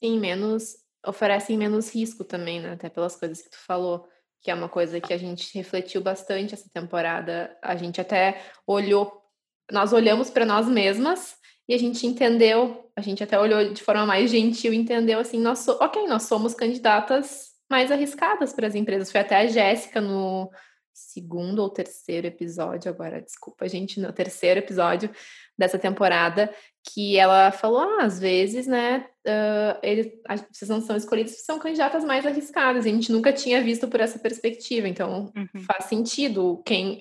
Sim, menos, oferecem menos risco também, né? Até pelas coisas que tu falou, que é uma coisa que a gente refletiu bastante essa temporada. A gente até olhou, nós olhamos para nós mesmas e a gente entendeu, a gente até olhou de forma mais gentil, entendeu assim, nós so, ok, nós somos candidatas mais arriscadas para as empresas. Foi até a Jéssica no segundo ou terceiro episódio, agora, desculpa, gente, no terceiro episódio dessa temporada, que ela falou, ah, às vezes, né, uh, eles, vocês não são escolhidos, são candidatas mais arriscadas, a gente nunca tinha visto por essa perspectiva, então uhum. faz sentido, quem,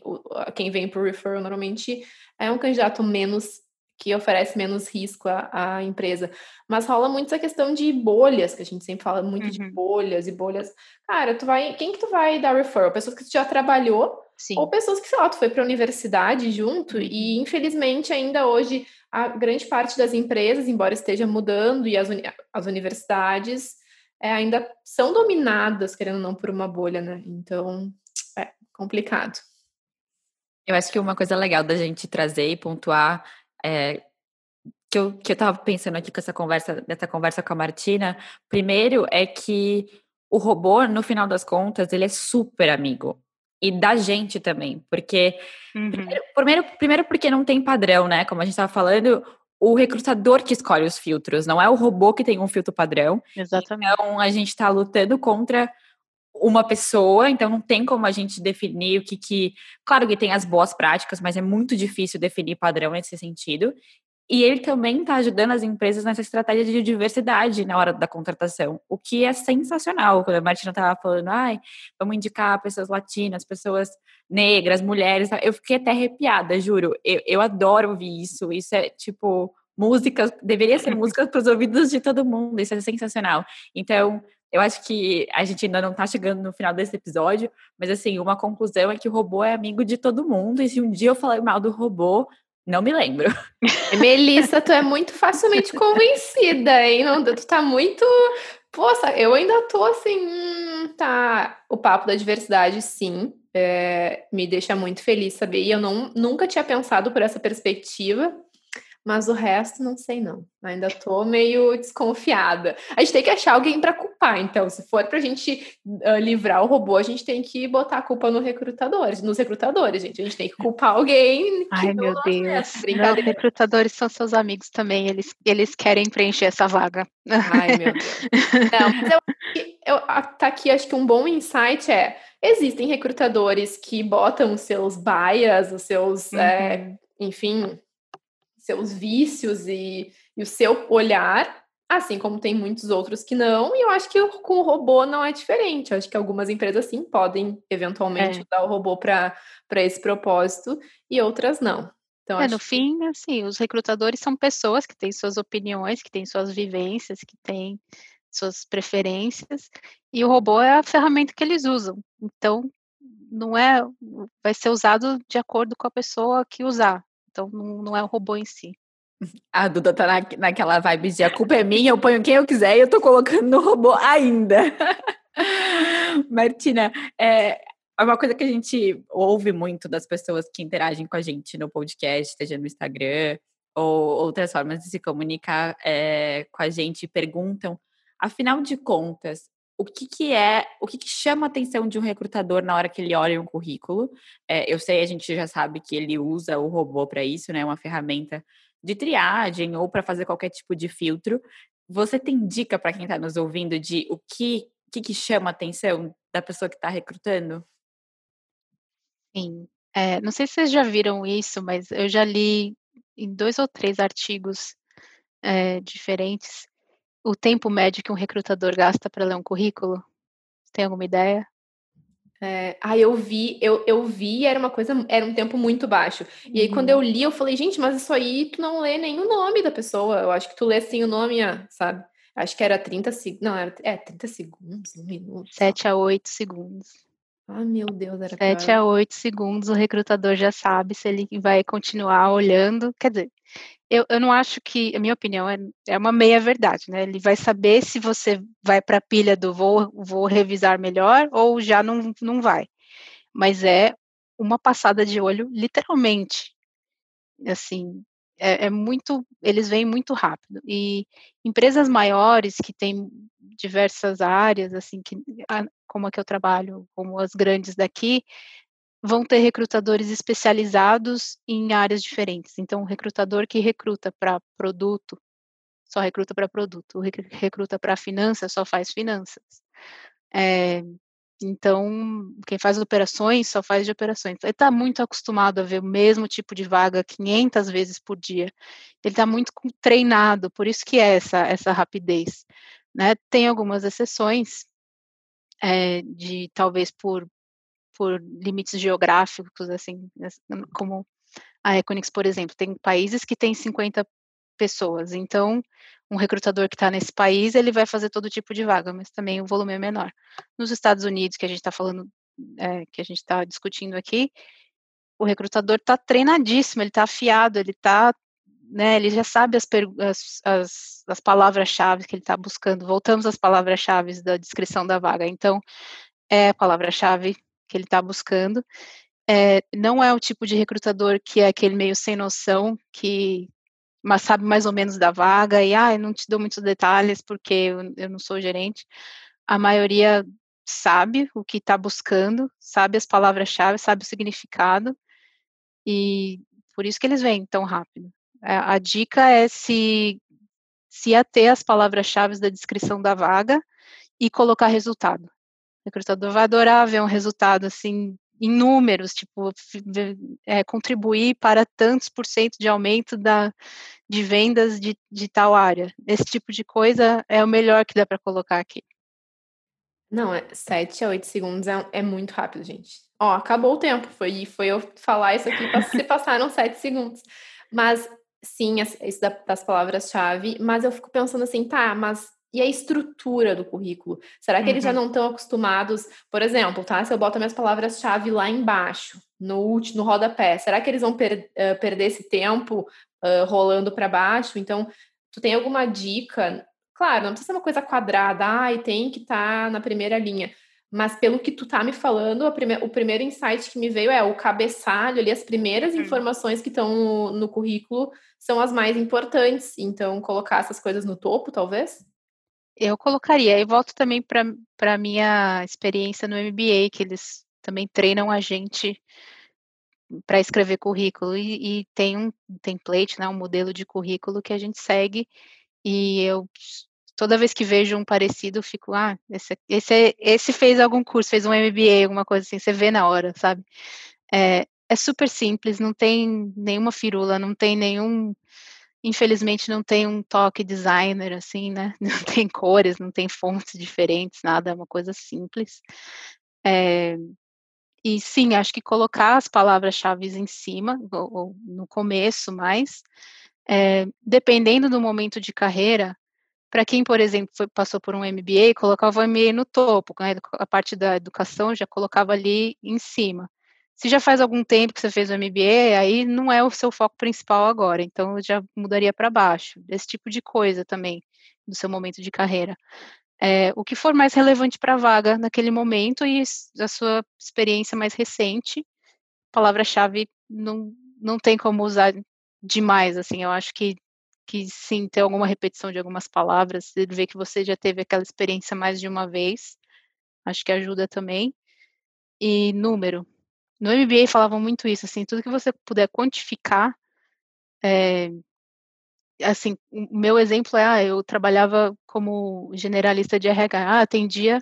quem vem por referral normalmente é um candidato menos que oferece menos risco à, à, empresa. Mas rola muito essa questão de bolhas, que a gente sempre fala muito uhum. de bolhas e bolhas. Cara, tu vai. Quem que tu vai dar referral? Pessoas que tu já trabalhou, Sim. ou pessoas que, sei lá, tu foi para a universidade junto e, infelizmente, ainda hoje a grande parte das empresas, embora esteja mudando e as, uni as universidades é, ainda são dominadas, querendo ou não, por uma bolha, né? Então, é complicado. Eu acho que uma coisa legal da gente trazer e pontuar é, que eu, que eu tava pensando aqui com essa conversa, dessa conversa com a Martina, primeiro é que o robô, no final das contas, ele é super amigo. E da gente também, porque uhum. primeiro, primeiro, primeiro porque não tem padrão, né? Como a gente estava falando, o recrutador que escolhe os filtros, não é o robô que tem um filtro padrão. Exatamente. Então a gente está lutando contra uma pessoa, então não tem como a gente definir o que que. Claro que tem as boas práticas, mas é muito difícil definir padrão nesse sentido. E ele também está ajudando as empresas nessa estratégia de diversidade na hora da contratação, o que é sensacional. Quando a Martina estava falando, ai, vamos indicar pessoas latinas, pessoas negras, mulheres, eu fiquei até arrepiada, juro. Eu, eu adoro ouvir isso. Isso é tipo música, deveria ser música para os ouvidos de todo mundo. Isso é sensacional. Então, eu acho que a gente ainda não está chegando no final desse episódio, mas assim, uma conclusão é que o robô é amigo de todo mundo. E se um dia eu falar mal do robô, não me lembro. Melissa, tu é muito facilmente convencida, hein? Não, tu tá muito. Poxa, eu ainda tô assim. Hum, tá. O papo da diversidade, sim. É, me deixa muito feliz saber. E eu não, nunca tinha pensado por essa perspectiva. Mas o resto, não sei não. Ainda tô meio desconfiada. A gente tem que achar alguém para culpar. Então, se for pra gente uh, livrar o robô, a gente tem que botar a culpa no recrutadores, nos recrutadores, gente. A gente tem que culpar alguém. Ai, meu Deus. Não, recrutadores são seus amigos também. Eles, eles querem preencher essa vaga. Ai, meu Deus. Não, mas eu, eu, tá aqui, acho que um bom insight é existem recrutadores que botam os seus bias, os seus, uhum. é, enfim, seus vícios e, e o seu olhar, assim como tem muitos outros que não, e eu acho que com o robô não é diferente. Eu acho que algumas empresas sim podem eventualmente é. usar o robô para esse propósito e outras não. Então, é, no que... fim, assim, os recrutadores são pessoas que têm suas opiniões, que têm suas vivências, que têm suas preferências, e o robô é a ferramenta que eles usam. Então, não é, vai ser usado de acordo com a pessoa que usar. Então, não, não é o robô em si. A Duda tá na, naquela vibe de a culpa é minha, eu ponho quem eu quiser e eu tô colocando no robô ainda. Martina, é, é uma coisa que a gente ouve muito das pessoas que interagem com a gente no podcast, seja no Instagram ou outras formas de se comunicar é, com a gente, perguntam, afinal de contas, o que, que é, o que, que chama a atenção de um recrutador na hora que ele olha um currículo? É, eu sei, a gente já sabe que ele usa o robô para isso, né? Uma ferramenta de triagem ou para fazer qualquer tipo de filtro. Você tem dica para quem está nos ouvindo de o que, que, que chama a atenção da pessoa que está recrutando? Sim. É, não sei se vocês já viram isso, mas eu já li em dois ou três artigos é, diferentes o tempo médio que um recrutador gasta para ler um currículo? Tem alguma ideia? É, ah, eu vi, eu, eu vi, era uma coisa, era um tempo muito baixo. E aí, quando eu uhum. li, eu falei, gente, mas isso aí tu não lê nem o nome da pessoa. Eu acho que tu lê assim o nome, sabe? Acho que era 30 segundos. Não, era é, 30 segundos, um minuto. 7 a 8 segundos. Ah, meu Deus, era 7 claro. a 8 segundos, o recrutador já sabe se ele vai continuar olhando. Quer dizer, eu, eu não acho que, a minha opinião é, é uma meia-verdade, né? Ele vai saber se você vai para a pilha do vou, vou revisar melhor ou já não, não vai. Mas é uma passada de olho, literalmente. Assim, é, é, muito, eles vêm muito rápido. E empresas maiores que têm diversas áreas, assim, que, como a que eu trabalho, como as grandes daqui, vão ter recrutadores especializados em áreas diferentes. Então, o recrutador que recruta para produto só recruta para produto, o recruta para finanças só faz finanças. É, então, quem faz operações só faz de operações. Ele está muito acostumado a ver o mesmo tipo de vaga 500 vezes por dia. Ele está muito treinado, por isso que é essa, essa rapidez. Né? Tem algumas exceções, é, de talvez por por limites geográficos, assim, como a Equinix, por exemplo, tem países que têm 50 pessoas, então um recrutador que está nesse país, ele vai fazer todo tipo de vaga, mas também o volume é menor. Nos Estados Unidos, que a gente está falando é, que a gente está discutindo aqui, o recrutador está treinadíssimo, ele está afiado, ele está, né, ele já sabe as, as, as, as palavras-chave que ele está buscando. Voltamos às palavras-chave da descrição da vaga. Então, é a palavra-chave que ele está buscando. É, não é o tipo de recrutador que é aquele meio sem noção, que mas sabe mais ou menos da vaga e, ah, eu não te dou muitos detalhes porque eu, eu não sou gerente. A maioria sabe o que está buscando, sabe as palavras-chave, sabe o significado e por isso que eles vêm tão rápido. A, a dica é se, se ater às palavras-chave da descrição da vaga e colocar resultado. O recrutador vai adorar ver um resultado assim em números, tipo, é, contribuir para tantos por cento de aumento da, de vendas de, de tal área. Esse tipo de coisa é o melhor que dá para colocar aqui. Não, é 7 a 8 segundos é, é, muito rápido, gente. Ó, acabou o tempo. Foi, foi eu falar isso aqui, se passaram 7 segundos. Mas, sim, isso das palavras-chave. Mas eu fico pensando assim, tá, mas e a estrutura do currículo? Será que uhum. eles já uhum. não estão acostumados, por exemplo, tá? Se eu boto minhas palavras-chave lá embaixo, no último, no rodapé, será que eles vão per, uh, perder esse tempo uh, rolando para baixo? Então, tu tem alguma dica? Claro, não precisa ser uma coisa quadrada, ah, e tem que estar tá na primeira linha. Mas pelo que tu tá me falando, prime o primeiro insight que me veio é o cabeçalho ali, as primeiras uhum. informações que estão no, no currículo são as mais importantes. Então, colocar essas coisas no topo, talvez? Eu colocaria, e volto também para a minha experiência no MBA, que eles também treinam a gente para escrever currículo. E, e, tem um template, né, um modelo de currículo que a gente segue. E eu toda vez que vejo um parecido fico, ah, esse, esse, esse fez algum curso, fez um MBA, alguma coisa assim, você vê na hora, sabe? É, é super simples, não tem nenhuma firula, não tem nenhum Infelizmente não tem um toque designer assim, né? Não tem cores, não tem fontes diferentes, nada, é uma coisa simples. É, e sim, acho que colocar as palavras-chave em cima, ou, ou, no começo mais, é, dependendo do momento de carreira, para quem, por exemplo, foi, passou por um MBA, colocava o MBA no topo, né, a parte da educação já colocava ali em cima. Se já faz algum tempo que você fez o MBA, aí não é o seu foco principal agora, então já mudaria para baixo. Esse tipo de coisa também, do seu momento de carreira. É, o que for mais relevante para a vaga naquele momento e a sua experiência mais recente, palavra-chave não, não tem como usar demais, assim, eu acho que, que sim, ter alguma repetição de algumas palavras, vê que você já teve aquela experiência mais de uma vez, acho que ajuda também. E número, no MBA falavam muito isso, assim, tudo que você puder quantificar, é, assim, o meu exemplo é, ah, eu trabalhava como generalista de RH, ah, atendia,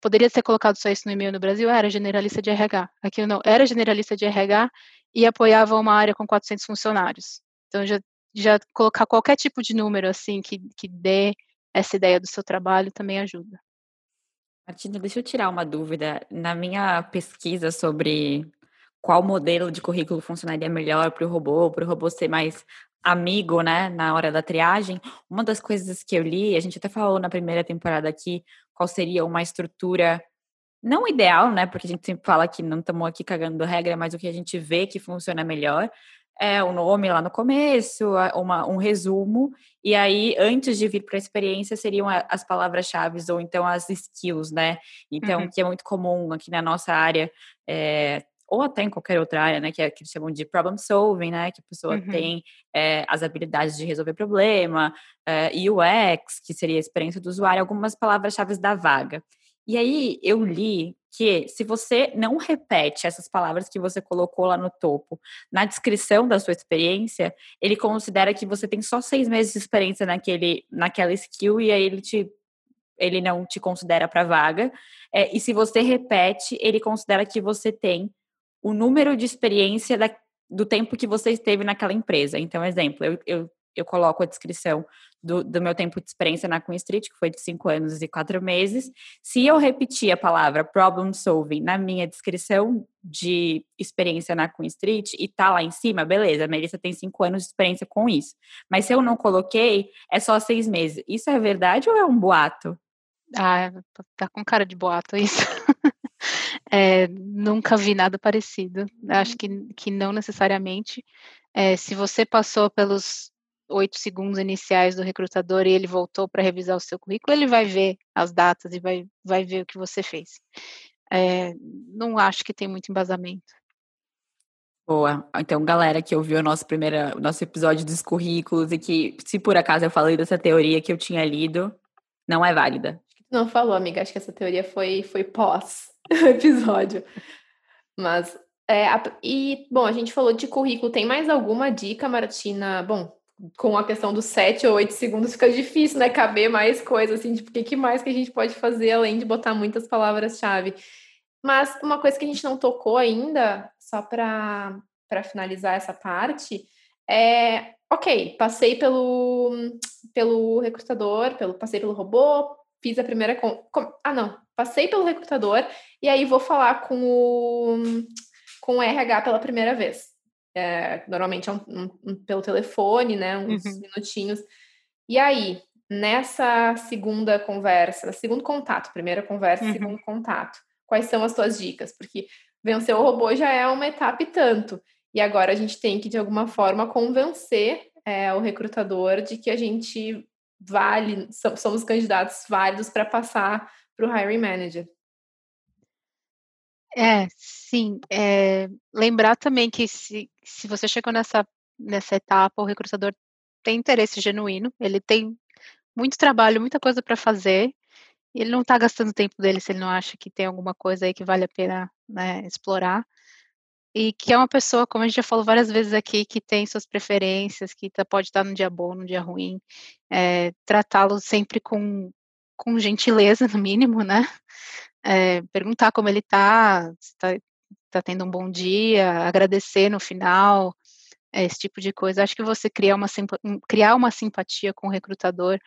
poderia ter colocado só isso no e-mail no Brasil, ah, era generalista de RH, aqui não, era generalista de RH e apoiava uma área com 400 funcionários, então já, já colocar qualquer tipo de número, assim, que, que dê essa ideia do seu trabalho também ajuda. Martina, deixa eu tirar uma dúvida. Na minha pesquisa sobre qual modelo de currículo funcionaria melhor para o robô, para o robô ser mais amigo, né, na hora da triagem, uma das coisas que eu li, a gente até falou na primeira temporada aqui, qual seria uma estrutura não ideal, né, porque a gente sempre fala que não estamos aqui cagando regra, mas o que a gente vê que funciona melhor é o nome lá no começo, uma, um resumo, e aí, antes de vir para a experiência, seriam as palavras-chave ou então as skills, né? Então, uhum. que é muito comum aqui na nossa área, é, ou até em qualquer outra área, né? Que, é, que eles chamam de problem solving, né? Que a pessoa uhum. tem é, as habilidades de resolver problema, é, UX, que seria a experiência do usuário, algumas palavras-chave da vaga. E aí eu li que se você não repete essas palavras que você colocou lá no topo na descrição da sua experiência, ele considera que você tem só seis meses de experiência naquele, naquela skill e aí ele te ele não te considera para vaga. É, e se você repete, ele considera que você tem o número de experiência da, do tempo que você esteve naquela empresa. Então, exemplo, eu, eu, eu coloco a descrição do, do, meu tempo de experiência na Queen Street, que foi de cinco anos e quatro meses. Se eu repetir a palavra problem solving na minha descrição de experiência na Queen Street e tá lá em cima, beleza, a Melissa tem cinco anos de experiência com isso. Mas se eu não coloquei, é só seis meses. Isso é verdade ou é um boato? Ah, tá com cara de boato isso. É, nunca vi nada parecido. Acho que, que não necessariamente. É, se você passou pelos oito segundos iniciais do recrutador e ele voltou para revisar o seu currículo, ele vai ver as datas e vai, vai ver o que você fez. É, não acho que tem muito embasamento. Boa. Então, galera que ouviu o nosso primeiro, nosso episódio dos currículos e que, se por acaso eu falei dessa teoria que eu tinha lido, não é válida. Não falou, amiga. Acho que essa teoria foi, foi pós episódio. Mas, é, a, e, bom, a gente falou de currículo. Tem mais alguma dica, Martina? Bom, com a questão dos sete ou oito segundos fica difícil, né? Caber mais coisas, assim, tipo, o que mais que a gente pode fazer além de botar muitas palavras-chave? Mas uma coisa que a gente não tocou ainda, só para finalizar essa parte, é, ok, passei pelo, pelo recrutador, pelo, passei pelo robô, fiz a primeira. Com, com, ah, não, passei pelo recrutador e aí vou falar com o, com o RH pela primeira vez. É, normalmente é um, um, um, pelo telefone, né? Uns uhum. minutinhos. E aí, nessa segunda conversa, segundo contato, primeira conversa, uhum. segundo contato, quais são as tuas dicas? Porque vencer o robô já é uma etapa e tanto. E agora a gente tem que, de alguma forma, convencer é, o recrutador de que a gente vale, somos candidatos válidos para passar para o hiring manager. É, sim. É, lembrar também que se, se você chegou nessa, nessa etapa, o recrutador tem interesse genuíno, ele tem muito trabalho, muita coisa para fazer, ele não está gastando tempo dele se ele não acha que tem alguma coisa aí que vale a pena né, explorar. E que é uma pessoa, como a gente já falou várias vezes aqui, que tem suas preferências, que tá, pode estar num dia bom, num dia ruim, é, tratá-lo sempre com, com gentileza, no mínimo, né? É, perguntar como ele está, se está tá tendo um bom dia, agradecer no final, é, esse tipo de coisa. Acho que você criar uma, criar uma simpatia com o recrutador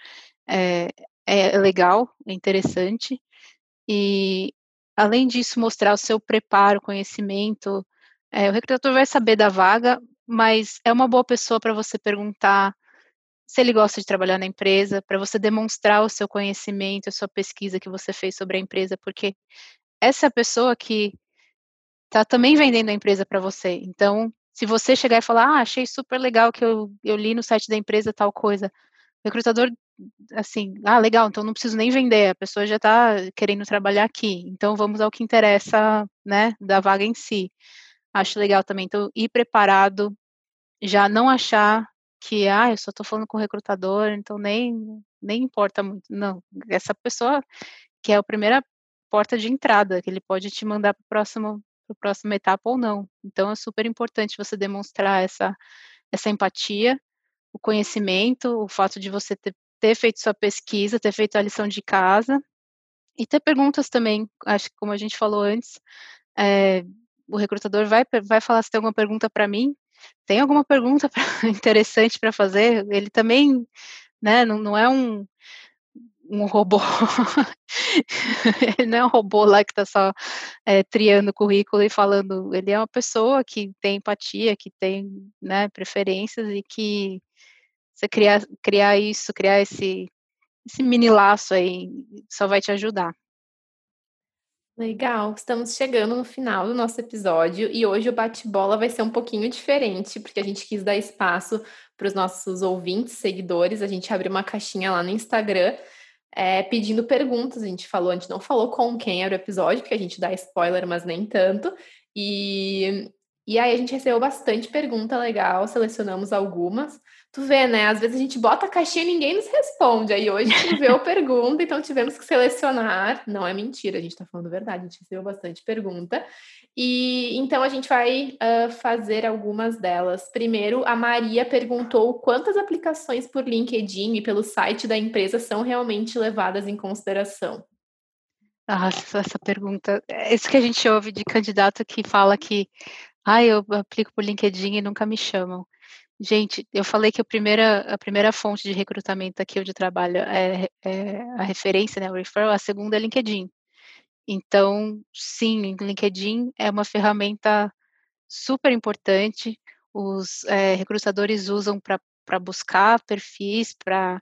é, é legal, é interessante. E, além disso, mostrar o seu preparo, conhecimento. É, o recrutador vai saber da vaga, mas é uma boa pessoa para você perguntar se ele gosta de trabalhar na empresa, para você demonstrar o seu conhecimento, a sua pesquisa que você fez sobre a empresa, porque essa é a pessoa que está também vendendo a empresa para você. Então, se você chegar e falar, ah, achei super legal que eu, eu li no site da empresa tal coisa, o recrutador assim, ah, legal, então não preciso nem vender, a pessoa já está querendo trabalhar aqui, então vamos ao que interessa, né, da vaga em si. Acho legal também, então, ir preparado, já não achar que, ah, eu só estou falando com o recrutador, então nem, nem importa muito. Não, essa pessoa que é a primeira porta de entrada, que ele pode te mandar para a próxima etapa ou não. Então é super importante você demonstrar essa, essa empatia, o conhecimento, o fato de você ter ter feito sua pesquisa, ter feito a lição de casa e ter perguntas também. Acho que, como a gente falou antes, é, o recrutador vai, vai falar se tem alguma pergunta para mim. Tem alguma pergunta pra, interessante para fazer? Ele também, né, não, não é um, um robô. ele não é um robô lá que está só é, triando currículo e falando. Ele é uma pessoa que tem empatia, que tem né, preferências e que você criar, criar isso, criar esse, esse mini laço aí, só vai te ajudar. Legal, estamos chegando no final do nosso episódio e hoje o bate-bola vai ser um pouquinho diferente, porque a gente quis dar espaço para os nossos ouvintes, seguidores. A gente abriu uma caixinha lá no Instagram é, pedindo perguntas. A gente falou, a gente não falou com quem era o episódio, porque a gente dá spoiler, mas nem tanto. E, e aí a gente recebeu bastante pergunta legal, selecionamos algumas. Tu vê, né? Às vezes a gente bota a caixinha e ninguém nos responde. Aí hoje choveu pergunta, então tivemos que selecionar. Não é mentira, a gente tá falando verdade, a gente recebeu bastante pergunta. E então a gente vai uh, fazer algumas delas. Primeiro, a Maria perguntou quantas aplicações por LinkedIn e pelo site da empresa são realmente levadas em consideração. Nossa, essa pergunta. É isso que a gente ouve de candidato que fala que ah, eu aplico por LinkedIn e nunca me chamam. Gente, eu falei que a primeira, a primeira fonte de recrutamento aqui onde eu trabalho é, é a referência, né, o referral, a segunda é LinkedIn. Então, sim, LinkedIn é uma ferramenta super importante, os é, recrutadores usam para buscar perfis, para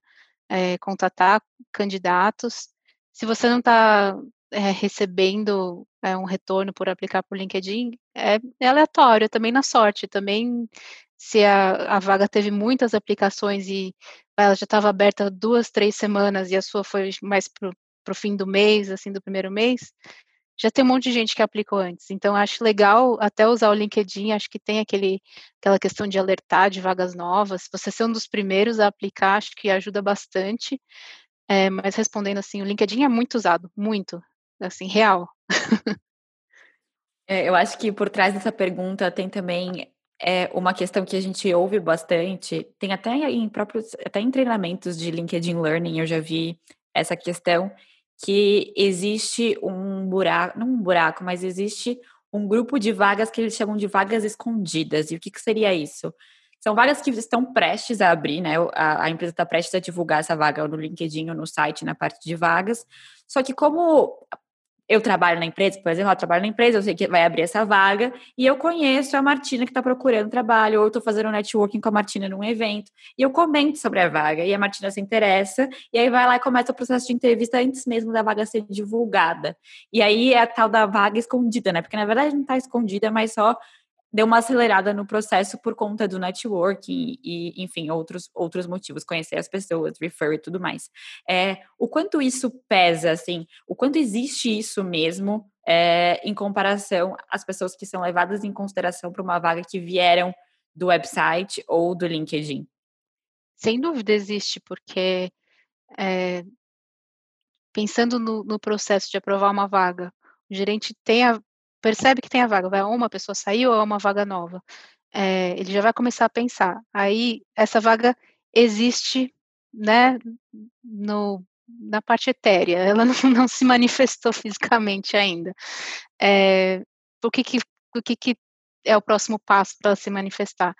é, contatar candidatos. Se você não está é, recebendo é, um retorno por aplicar por LinkedIn é, é, aleatório, também na sorte, também se a, a vaga teve muitas aplicações e ela já estava aberta duas, três semanas e a sua foi mais para o fim do mês, assim, do primeiro mês, já tem um monte de gente que aplicou antes. Então, acho legal até usar o LinkedIn, acho que tem aquele, aquela questão de alertar de vagas novas. Você ser um dos primeiros a aplicar, acho que ajuda bastante. É, mas respondendo assim, o LinkedIn é muito usado, muito, assim, real. é, eu acho que por trás dessa pergunta tem também é, uma questão que a gente ouve bastante, tem até em próprios, até em treinamentos de LinkedIn Learning eu já vi essa questão, que existe um buraco, não um buraco, mas existe um grupo de vagas que eles chamam de vagas escondidas. E o que, que seria isso? São vagas que estão prestes a abrir, né? A, a empresa está prestes a divulgar essa vaga no LinkedIn ou no site, na parte de vagas. Só que como eu trabalho na empresa, por exemplo, eu trabalho na empresa, eu sei que vai abrir essa vaga, e eu conheço a Martina que está procurando trabalho, ou eu estou fazendo networking com a Martina num evento, e eu comento sobre a vaga, e a Martina se interessa, e aí vai lá e começa o processo de entrevista antes mesmo da vaga ser divulgada. E aí é a tal da vaga escondida, né? Porque na verdade não está escondida, mas só deu uma acelerada no processo por conta do networking e, enfim, outros, outros motivos, conhecer as pessoas, refer e tudo mais. É, o quanto isso pesa, assim, o quanto existe isso mesmo é, em comparação às pessoas que são levadas em consideração para uma vaga que vieram do website ou do LinkedIn? Sem dúvida existe, porque é, pensando no, no processo de aprovar uma vaga, o gerente tem a, percebe que tem a vaga, vai uma pessoa saiu ou é uma vaga nova. É, ele já vai começar a pensar. Aí essa vaga existe, né, no, na parte etérea, ela não, não se manifestou fisicamente ainda. É, o que que, o que que é o próximo passo para se manifestar?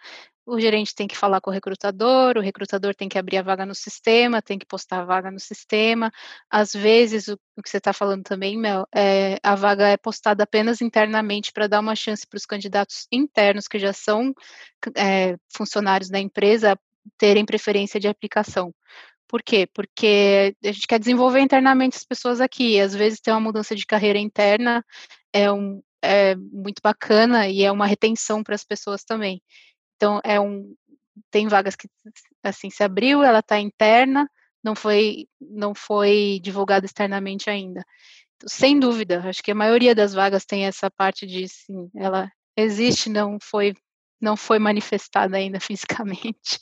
O gerente tem que falar com o recrutador, o recrutador tem que abrir a vaga no sistema, tem que postar a vaga no sistema. Às vezes, o, o que você está falando também, Mel, é, a vaga é postada apenas internamente para dar uma chance para os candidatos internos, que já são é, funcionários da empresa, terem preferência de aplicação. Por quê? Porque a gente quer desenvolver internamente as pessoas aqui. Às vezes tem uma mudança de carreira interna, é, um, é muito bacana e é uma retenção para as pessoas também. Então, é um, tem vagas que, assim, se abriu, ela está interna, não foi, não foi divulgada externamente ainda. Sem dúvida, acho que a maioria das vagas tem essa parte de, sim, ela existe, não foi não foi manifestada ainda fisicamente.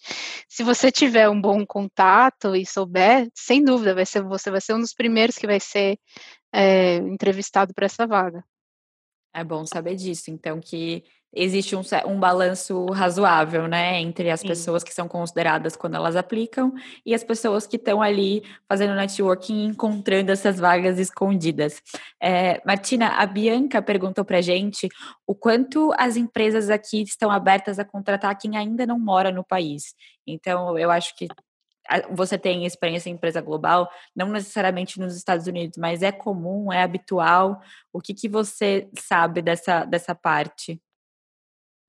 Se você tiver um bom contato e souber, sem dúvida, vai ser você vai ser um dos primeiros que vai ser é, entrevistado para essa vaga. É bom saber disso, então que existe um, um balanço razoável, né, entre as Sim. pessoas que são consideradas quando elas aplicam e as pessoas que estão ali fazendo networking, encontrando essas vagas escondidas. É, Martina, a Bianca perguntou para gente o quanto as empresas aqui estão abertas a contratar quem ainda não mora no país. Então, eu acho que você tem experiência em empresa global, não necessariamente nos Estados Unidos, mas é comum, é habitual. O que, que você sabe dessa, dessa parte?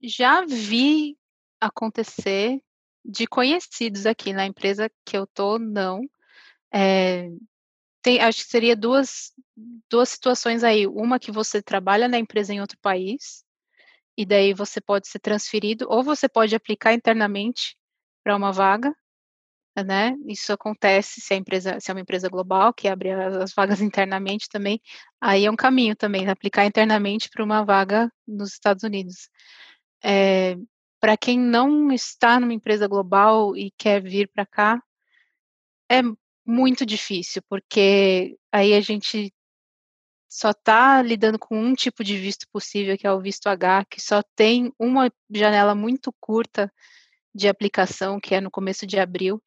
Já vi acontecer de conhecidos aqui na empresa que eu tô, não. É, tem, acho que seria duas, duas situações aí. Uma que você trabalha na empresa em outro país, e daí você pode ser transferido, ou você pode aplicar internamente para uma vaga, né? Isso acontece se a empresa, se é uma empresa global que abre as vagas internamente também, aí é um caminho também, aplicar internamente para uma vaga nos Estados Unidos. É, para quem não está numa empresa global e quer vir para cá, é muito difícil, porque aí a gente só está lidando com um tipo de visto possível, que é o visto H, que só tem uma janela muito curta de aplicação, que é no começo de abril.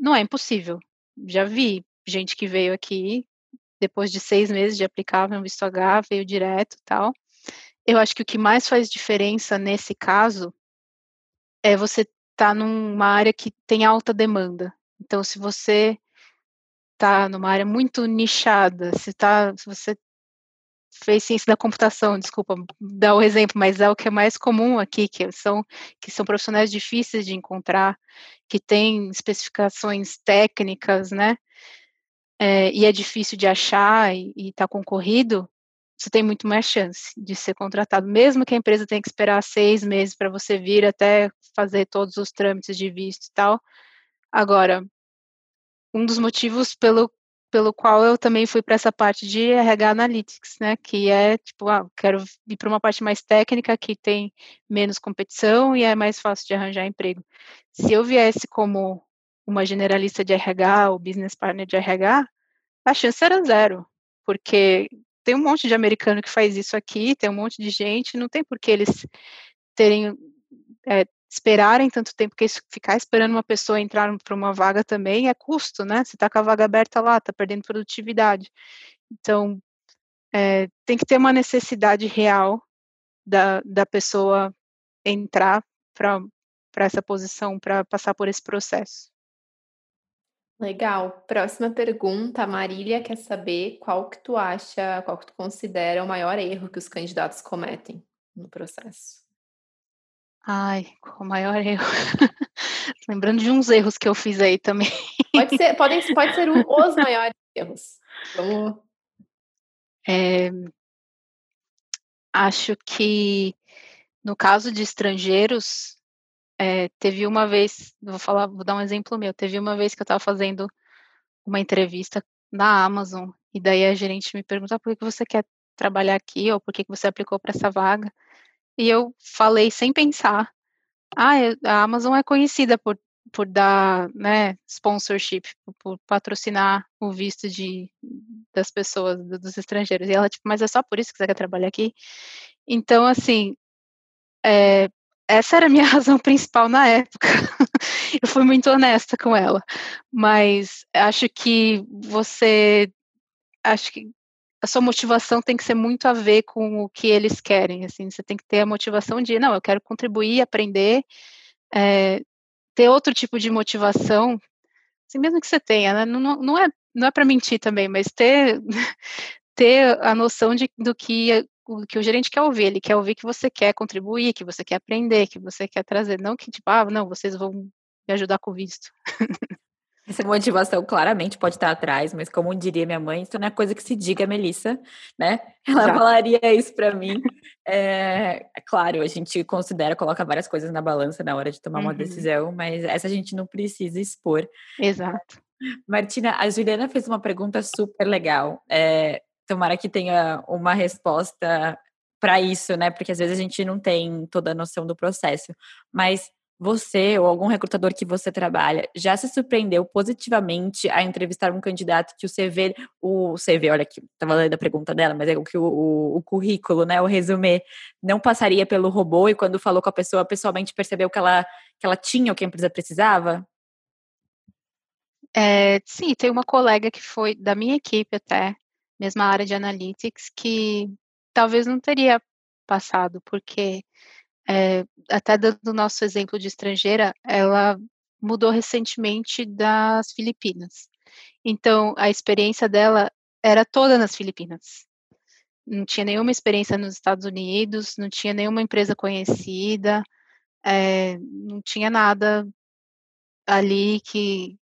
Não é impossível. Já vi gente que veio aqui, depois de seis meses de aplicar um visto H, veio direto tal. Eu acho que o que mais faz diferença nesse caso é você estar tá numa área que tem alta demanda. Então, se você está numa área muito nichada, se, tá, se você fez ciência da computação, desculpa dar o exemplo, mas é o que é mais comum aqui, que são, que são profissionais difíceis de encontrar, que têm especificações técnicas, né? é, e é difícil de achar e está concorrido, você tem muito mais chance de ser contratado, mesmo que a empresa tenha que esperar seis meses para você vir até fazer todos os trâmites de visto e tal. Agora, um dos motivos pelo, pelo qual eu também fui para essa parte de RH Analytics, né, que é tipo, ah, quero ir para uma parte mais técnica que tem menos competição e é mais fácil de arranjar emprego. Se eu viesse como uma generalista de RH ou business partner de RH, a chance era zero, porque tem um monte de americano que faz isso aqui, tem um monte de gente, não tem por que eles terem é, esperarem tanto tempo, porque ficar esperando uma pessoa entrar para uma vaga também é custo, né? Você está com a vaga aberta lá, está perdendo produtividade. Então, é, tem que ter uma necessidade real da, da pessoa entrar para essa posição, para passar por esse processo. Legal. Próxima pergunta, a Marília quer saber qual que tu acha, qual que tu considera o maior erro que os candidatos cometem no processo. Ai, qual o maior erro? Lembrando de uns erros que eu fiz aí também. Pode ser, podem, pode ser um, os maiores erros. Vamos. É, acho que no caso de estrangeiros, é, teve uma vez, vou falar, vou dar um exemplo meu. Teve uma vez que eu estava fazendo uma entrevista na Amazon e daí a gerente me perguntou ah, por que você quer trabalhar aqui ou por que você aplicou para essa vaga. E eu falei sem pensar. Ah, a Amazon é conhecida por, por dar né, sponsorship, por, por patrocinar o visto de, das pessoas, dos estrangeiros. E ela, tipo, mas é só por isso que você quer trabalhar aqui? Então, assim, é, essa era a minha razão principal na época. eu fui muito honesta com ela. Mas acho que você. Acho que a sua motivação tem que ser muito a ver com o que eles querem. Assim, você tem que ter a motivação de, não, eu quero contribuir, aprender, é, ter outro tipo de motivação, assim, mesmo que você tenha, né? não, não é, não é para mentir também, mas ter, ter a noção de, do que o que o gerente quer ouvir, ele quer ouvir que você quer contribuir, que você quer aprender, que você quer trazer, não que tipo, ah, não, vocês vão me ajudar com o visto. Essa motivação claramente pode estar atrás, mas como diria minha mãe, isso não é coisa que se diga, Melissa, né? Ela Já. falaria isso para mim. É, é, claro, a gente considera, coloca várias coisas na balança na hora de tomar uhum. uma decisão, mas essa a gente não precisa expor. Exato. Martina, a Juliana fez uma pergunta super legal. É, tomara que tenha uma resposta para isso, né? Porque às vezes a gente não tem toda a noção do processo. Mas você ou algum recrutador que você trabalha já se surpreendeu positivamente a entrevistar um candidato que o CV, o CV, olha aqui, estava lendo a pergunta dela, mas é o que o, o, o, currículo, né, o resumê, não passaria pelo robô e quando falou com a pessoa, pessoalmente percebeu que ela, que ela tinha o que a empresa precisava? É, sim, tem uma colega que foi da minha equipe até, mesma área de analytics, que talvez não teria passado, porque é, até dando o nosso exemplo de estrangeira, ela mudou recentemente das Filipinas. Então, a experiência dela era toda nas Filipinas. Não tinha nenhuma experiência nos Estados Unidos, não tinha nenhuma empresa conhecida, é, não tinha nada ali que,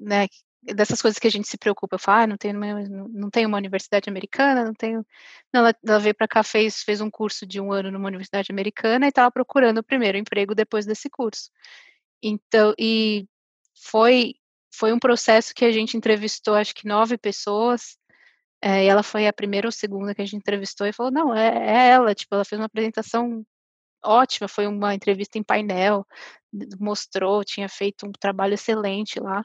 né, dessas coisas que a gente se preocupa, eu falo, ah, não tenho, uma, não tenho uma universidade americana, não tenho, não, ela, ela veio para cá, fez, fez um curso de um ano numa universidade americana e estava procurando o primeiro emprego depois desse curso. Então, e foi, foi um processo que a gente entrevistou, acho que nove pessoas, é, e ela foi a primeira ou segunda que a gente entrevistou e falou, não, é, é ela, tipo, ela fez uma apresentação ótima, foi uma entrevista em painel, mostrou, tinha feito um trabalho excelente lá,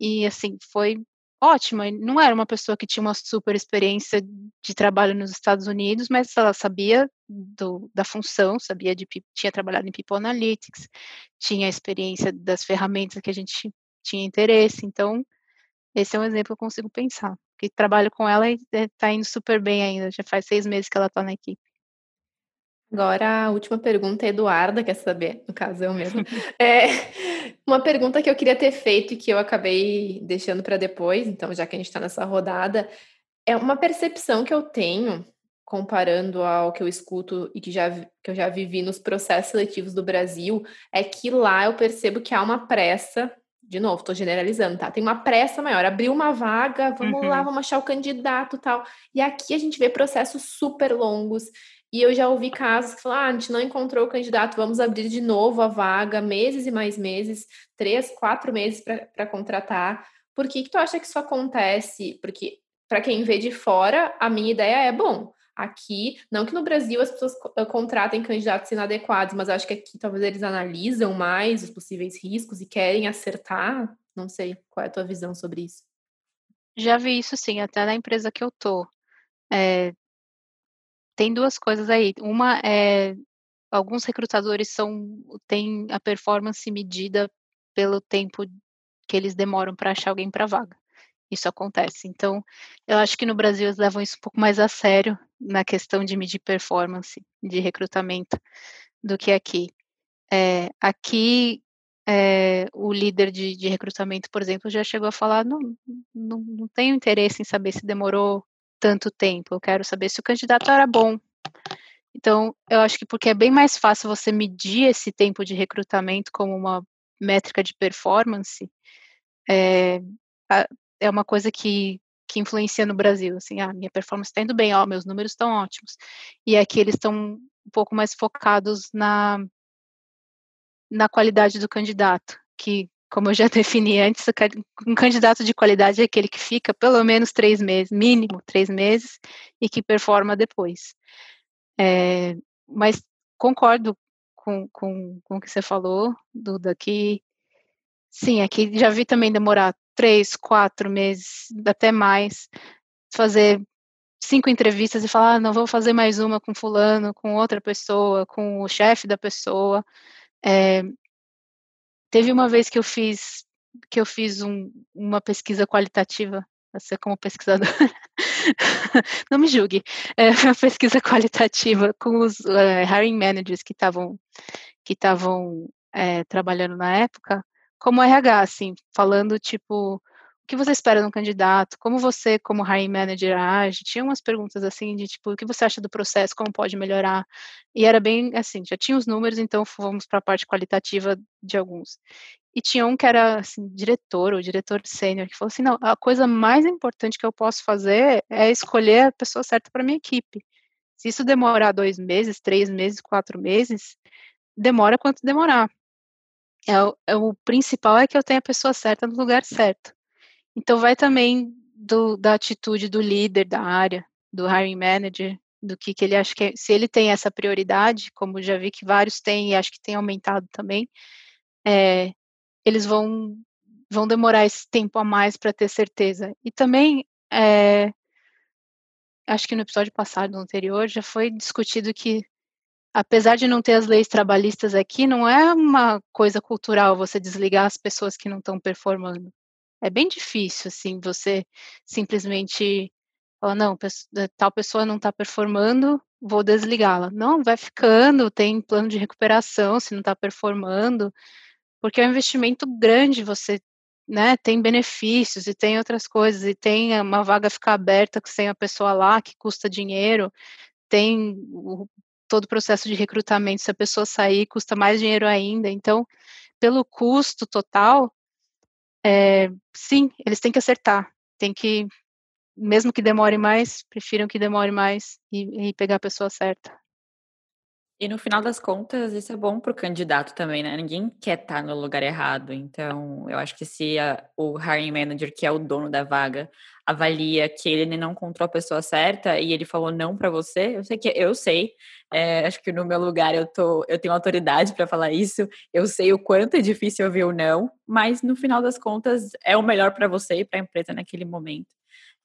e assim, foi ótima. Não era uma pessoa que tinha uma super experiência de trabalho nos Estados Unidos, mas ela sabia do, da função, sabia de tinha trabalhado em People Analytics, tinha experiência das ferramentas que a gente tinha interesse. Então, esse é um exemplo que eu consigo pensar. Que trabalho com ela e está indo super bem ainda. Já faz seis meses que ela está na equipe. Agora, a última pergunta, a Eduarda quer saber, no caso eu mesmo. é, uma pergunta que eu queria ter feito e que eu acabei deixando para depois, então, já que a gente está nessa rodada, é uma percepção que eu tenho, comparando ao que eu escuto e que, já, que eu já vivi nos processos seletivos do Brasil, é que lá eu percebo que há uma pressa de novo, estou generalizando, tá? Tem uma pressa maior, abriu uma vaga, vamos uhum. lá, vamos achar o candidato tal. E aqui a gente vê processos super longos. E eu já ouvi casos que falam: ah, a gente não encontrou o candidato, vamos abrir de novo a vaga, meses e mais meses, três, quatro meses para contratar. Por que, que tu acha que isso acontece? Porque, para quem vê de fora, a minha ideia é: bom, aqui, não que no Brasil as pessoas contratem candidatos inadequados, mas acho que aqui talvez eles analisam mais os possíveis riscos e querem acertar. Não sei qual é a tua visão sobre isso. Já vi isso sim, até na empresa que eu tô. É, tem duas coisas aí. Uma é alguns recrutadores são têm a performance medida pelo tempo que eles demoram para achar alguém para vaga isso acontece. Então, eu acho que no Brasil eles levam isso um pouco mais a sério na questão de medir performance de recrutamento do que aqui. É, aqui, é, o líder de, de, recrutamento, por exemplo, já chegou a falar: não, não, não tenho interesse em saber se demorou tanto tempo, eu quero saber se o candidato era bom. Então, eu acho que porque é bem mais fácil você medir esse tempo de recrutamento como uma métrica de performance, é, é uma coisa que, que influencia no Brasil, assim, ah, minha performance está indo bem, ó, meus números estão ótimos. E aqui eles estão um pouco mais focados na, na qualidade do candidato, que, como eu já defini antes, um candidato de qualidade é aquele que fica pelo menos três meses, mínimo três meses, e que performa depois. É, mas concordo com, com, com o que você falou, Duda, que sim, aqui já vi também demorar três, quatro meses, até mais, fazer cinco entrevistas e falar, ah, não vou fazer mais uma com fulano, com outra pessoa, com o chefe da pessoa. É, teve uma vez que eu fiz que eu fiz um, uma pesquisa qualitativa, você como pesquisador, não me julgue, é uma pesquisa qualitativa com os uh, hiring managers que estavam que estavam é, trabalhando na época, como RH, assim, falando tipo, que você espera de um candidato, como você, como hiring manager, age, tinha umas perguntas assim de tipo, o que você acha do processo, como pode melhorar, e era bem assim, já tinha os números, então fomos para a parte qualitativa de alguns. E tinha um que era assim, diretor ou diretor sênior, que falou assim, não, a coisa mais importante que eu posso fazer é escolher a pessoa certa para minha equipe. Se isso demorar dois meses, três meses, quatro meses, demora quanto demorar é é o principal é que eu tenha a pessoa certa no lugar certo. Então vai também do, da atitude do líder da área, do hiring manager, do que, que ele acha que é, se ele tem essa prioridade, como já vi que vários têm e acho que tem aumentado também, é, eles vão vão demorar esse tempo a mais para ter certeza. E também é, acho que no episódio passado, no anterior, já foi discutido que apesar de não ter as leis trabalhistas aqui, não é uma coisa cultural você desligar as pessoas que não estão performando. É bem difícil, assim, você simplesmente falar, não, eh, tal pessoa não está performando, vou desligá-la. Não, vai ficando, tem plano de recuperação se não está performando, porque é um investimento grande, você né, tem benefícios e tem outras coisas, e tem uma vaga ficar aberta sem a pessoa lá, que custa dinheiro, tem o todo o processo de recrutamento, se a pessoa sair, custa mais dinheiro ainda. Então, pelo custo total, é, sim, eles têm que acertar. Tem que, mesmo que demore mais, prefiram que demore mais e, e pegar a pessoa certa. E no final das contas, isso é bom para o candidato também, né? Ninguém quer estar tá no lugar errado. Então, eu acho que se a, o hiring manager, que é o dono da vaga, avalia que ele não encontrou a pessoa certa e ele falou não para você, eu sei que eu sei. É, acho que no meu lugar eu tô, eu tenho autoridade para falar isso. Eu sei o quanto é difícil ouvir o não, mas no final das contas é o melhor para você e para a empresa naquele momento.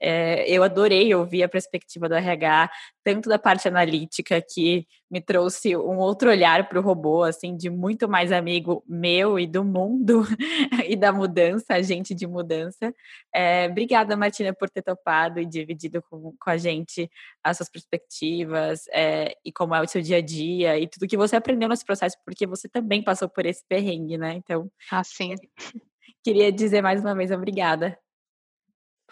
É, eu adorei ouvir a perspectiva do RH, tanto da parte analítica, que me trouxe um outro olhar para o robô, assim, de muito mais amigo meu e do mundo e da mudança, agente de mudança. É, obrigada, Martina, por ter topado e dividido com, com a gente as suas perspectivas é, e como é o seu dia a dia e tudo que você aprendeu nesse processo, porque você também passou por esse perrengue, né? Então, ah, sim. Queria dizer mais uma vez obrigada.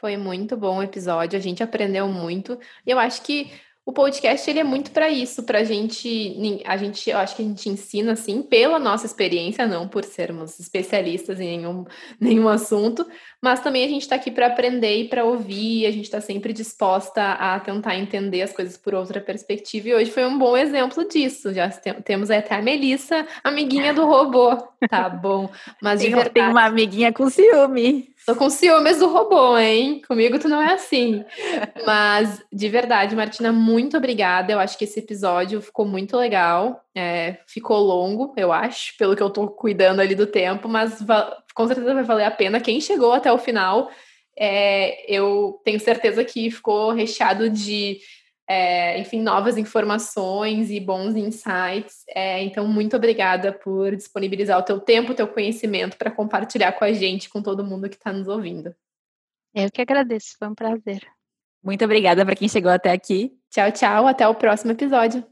Foi muito bom o episódio, a gente aprendeu muito. E eu acho que o podcast ele é muito para isso, para a gente, a gente, eu acho que a gente ensina assim pela nossa experiência, não por sermos especialistas em nenhum, nenhum assunto, mas também a gente está aqui para aprender e para ouvir, a gente está sempre disposta a tentar entender as coisas por outra perspectiva, e hoje foi um bom exemplo disso. Já temos até a Melissa, amiguinha do robô. Tá bom. Mas tem, de verdade, tem uma amiguinha com ciúme. Tô com ciúmes do robô, hein? Comigo tu não é assim. Mas, de verdade, Martina, muito obrigada. Eu acho que esse episódio ficou muito legal. É, ficou longo, eu acho, pelo que eu tô cuidando ali do tempo, mas com certeza vai valer a pena. Quem chegou até o final, é, eu tenho certeza que ficou recheado de é, enfim, novas informações e bons insights. É, então, muito obrigada por disponibilizar o teu tempo, o teu conhecimento para compartilhar com a gente, com todo mundo que está nos ouvindo. Eu que agradeço, foi um prazer. Muito obrigada para quem chegou até aqui. Tchau, tchau, até o próximo episódio.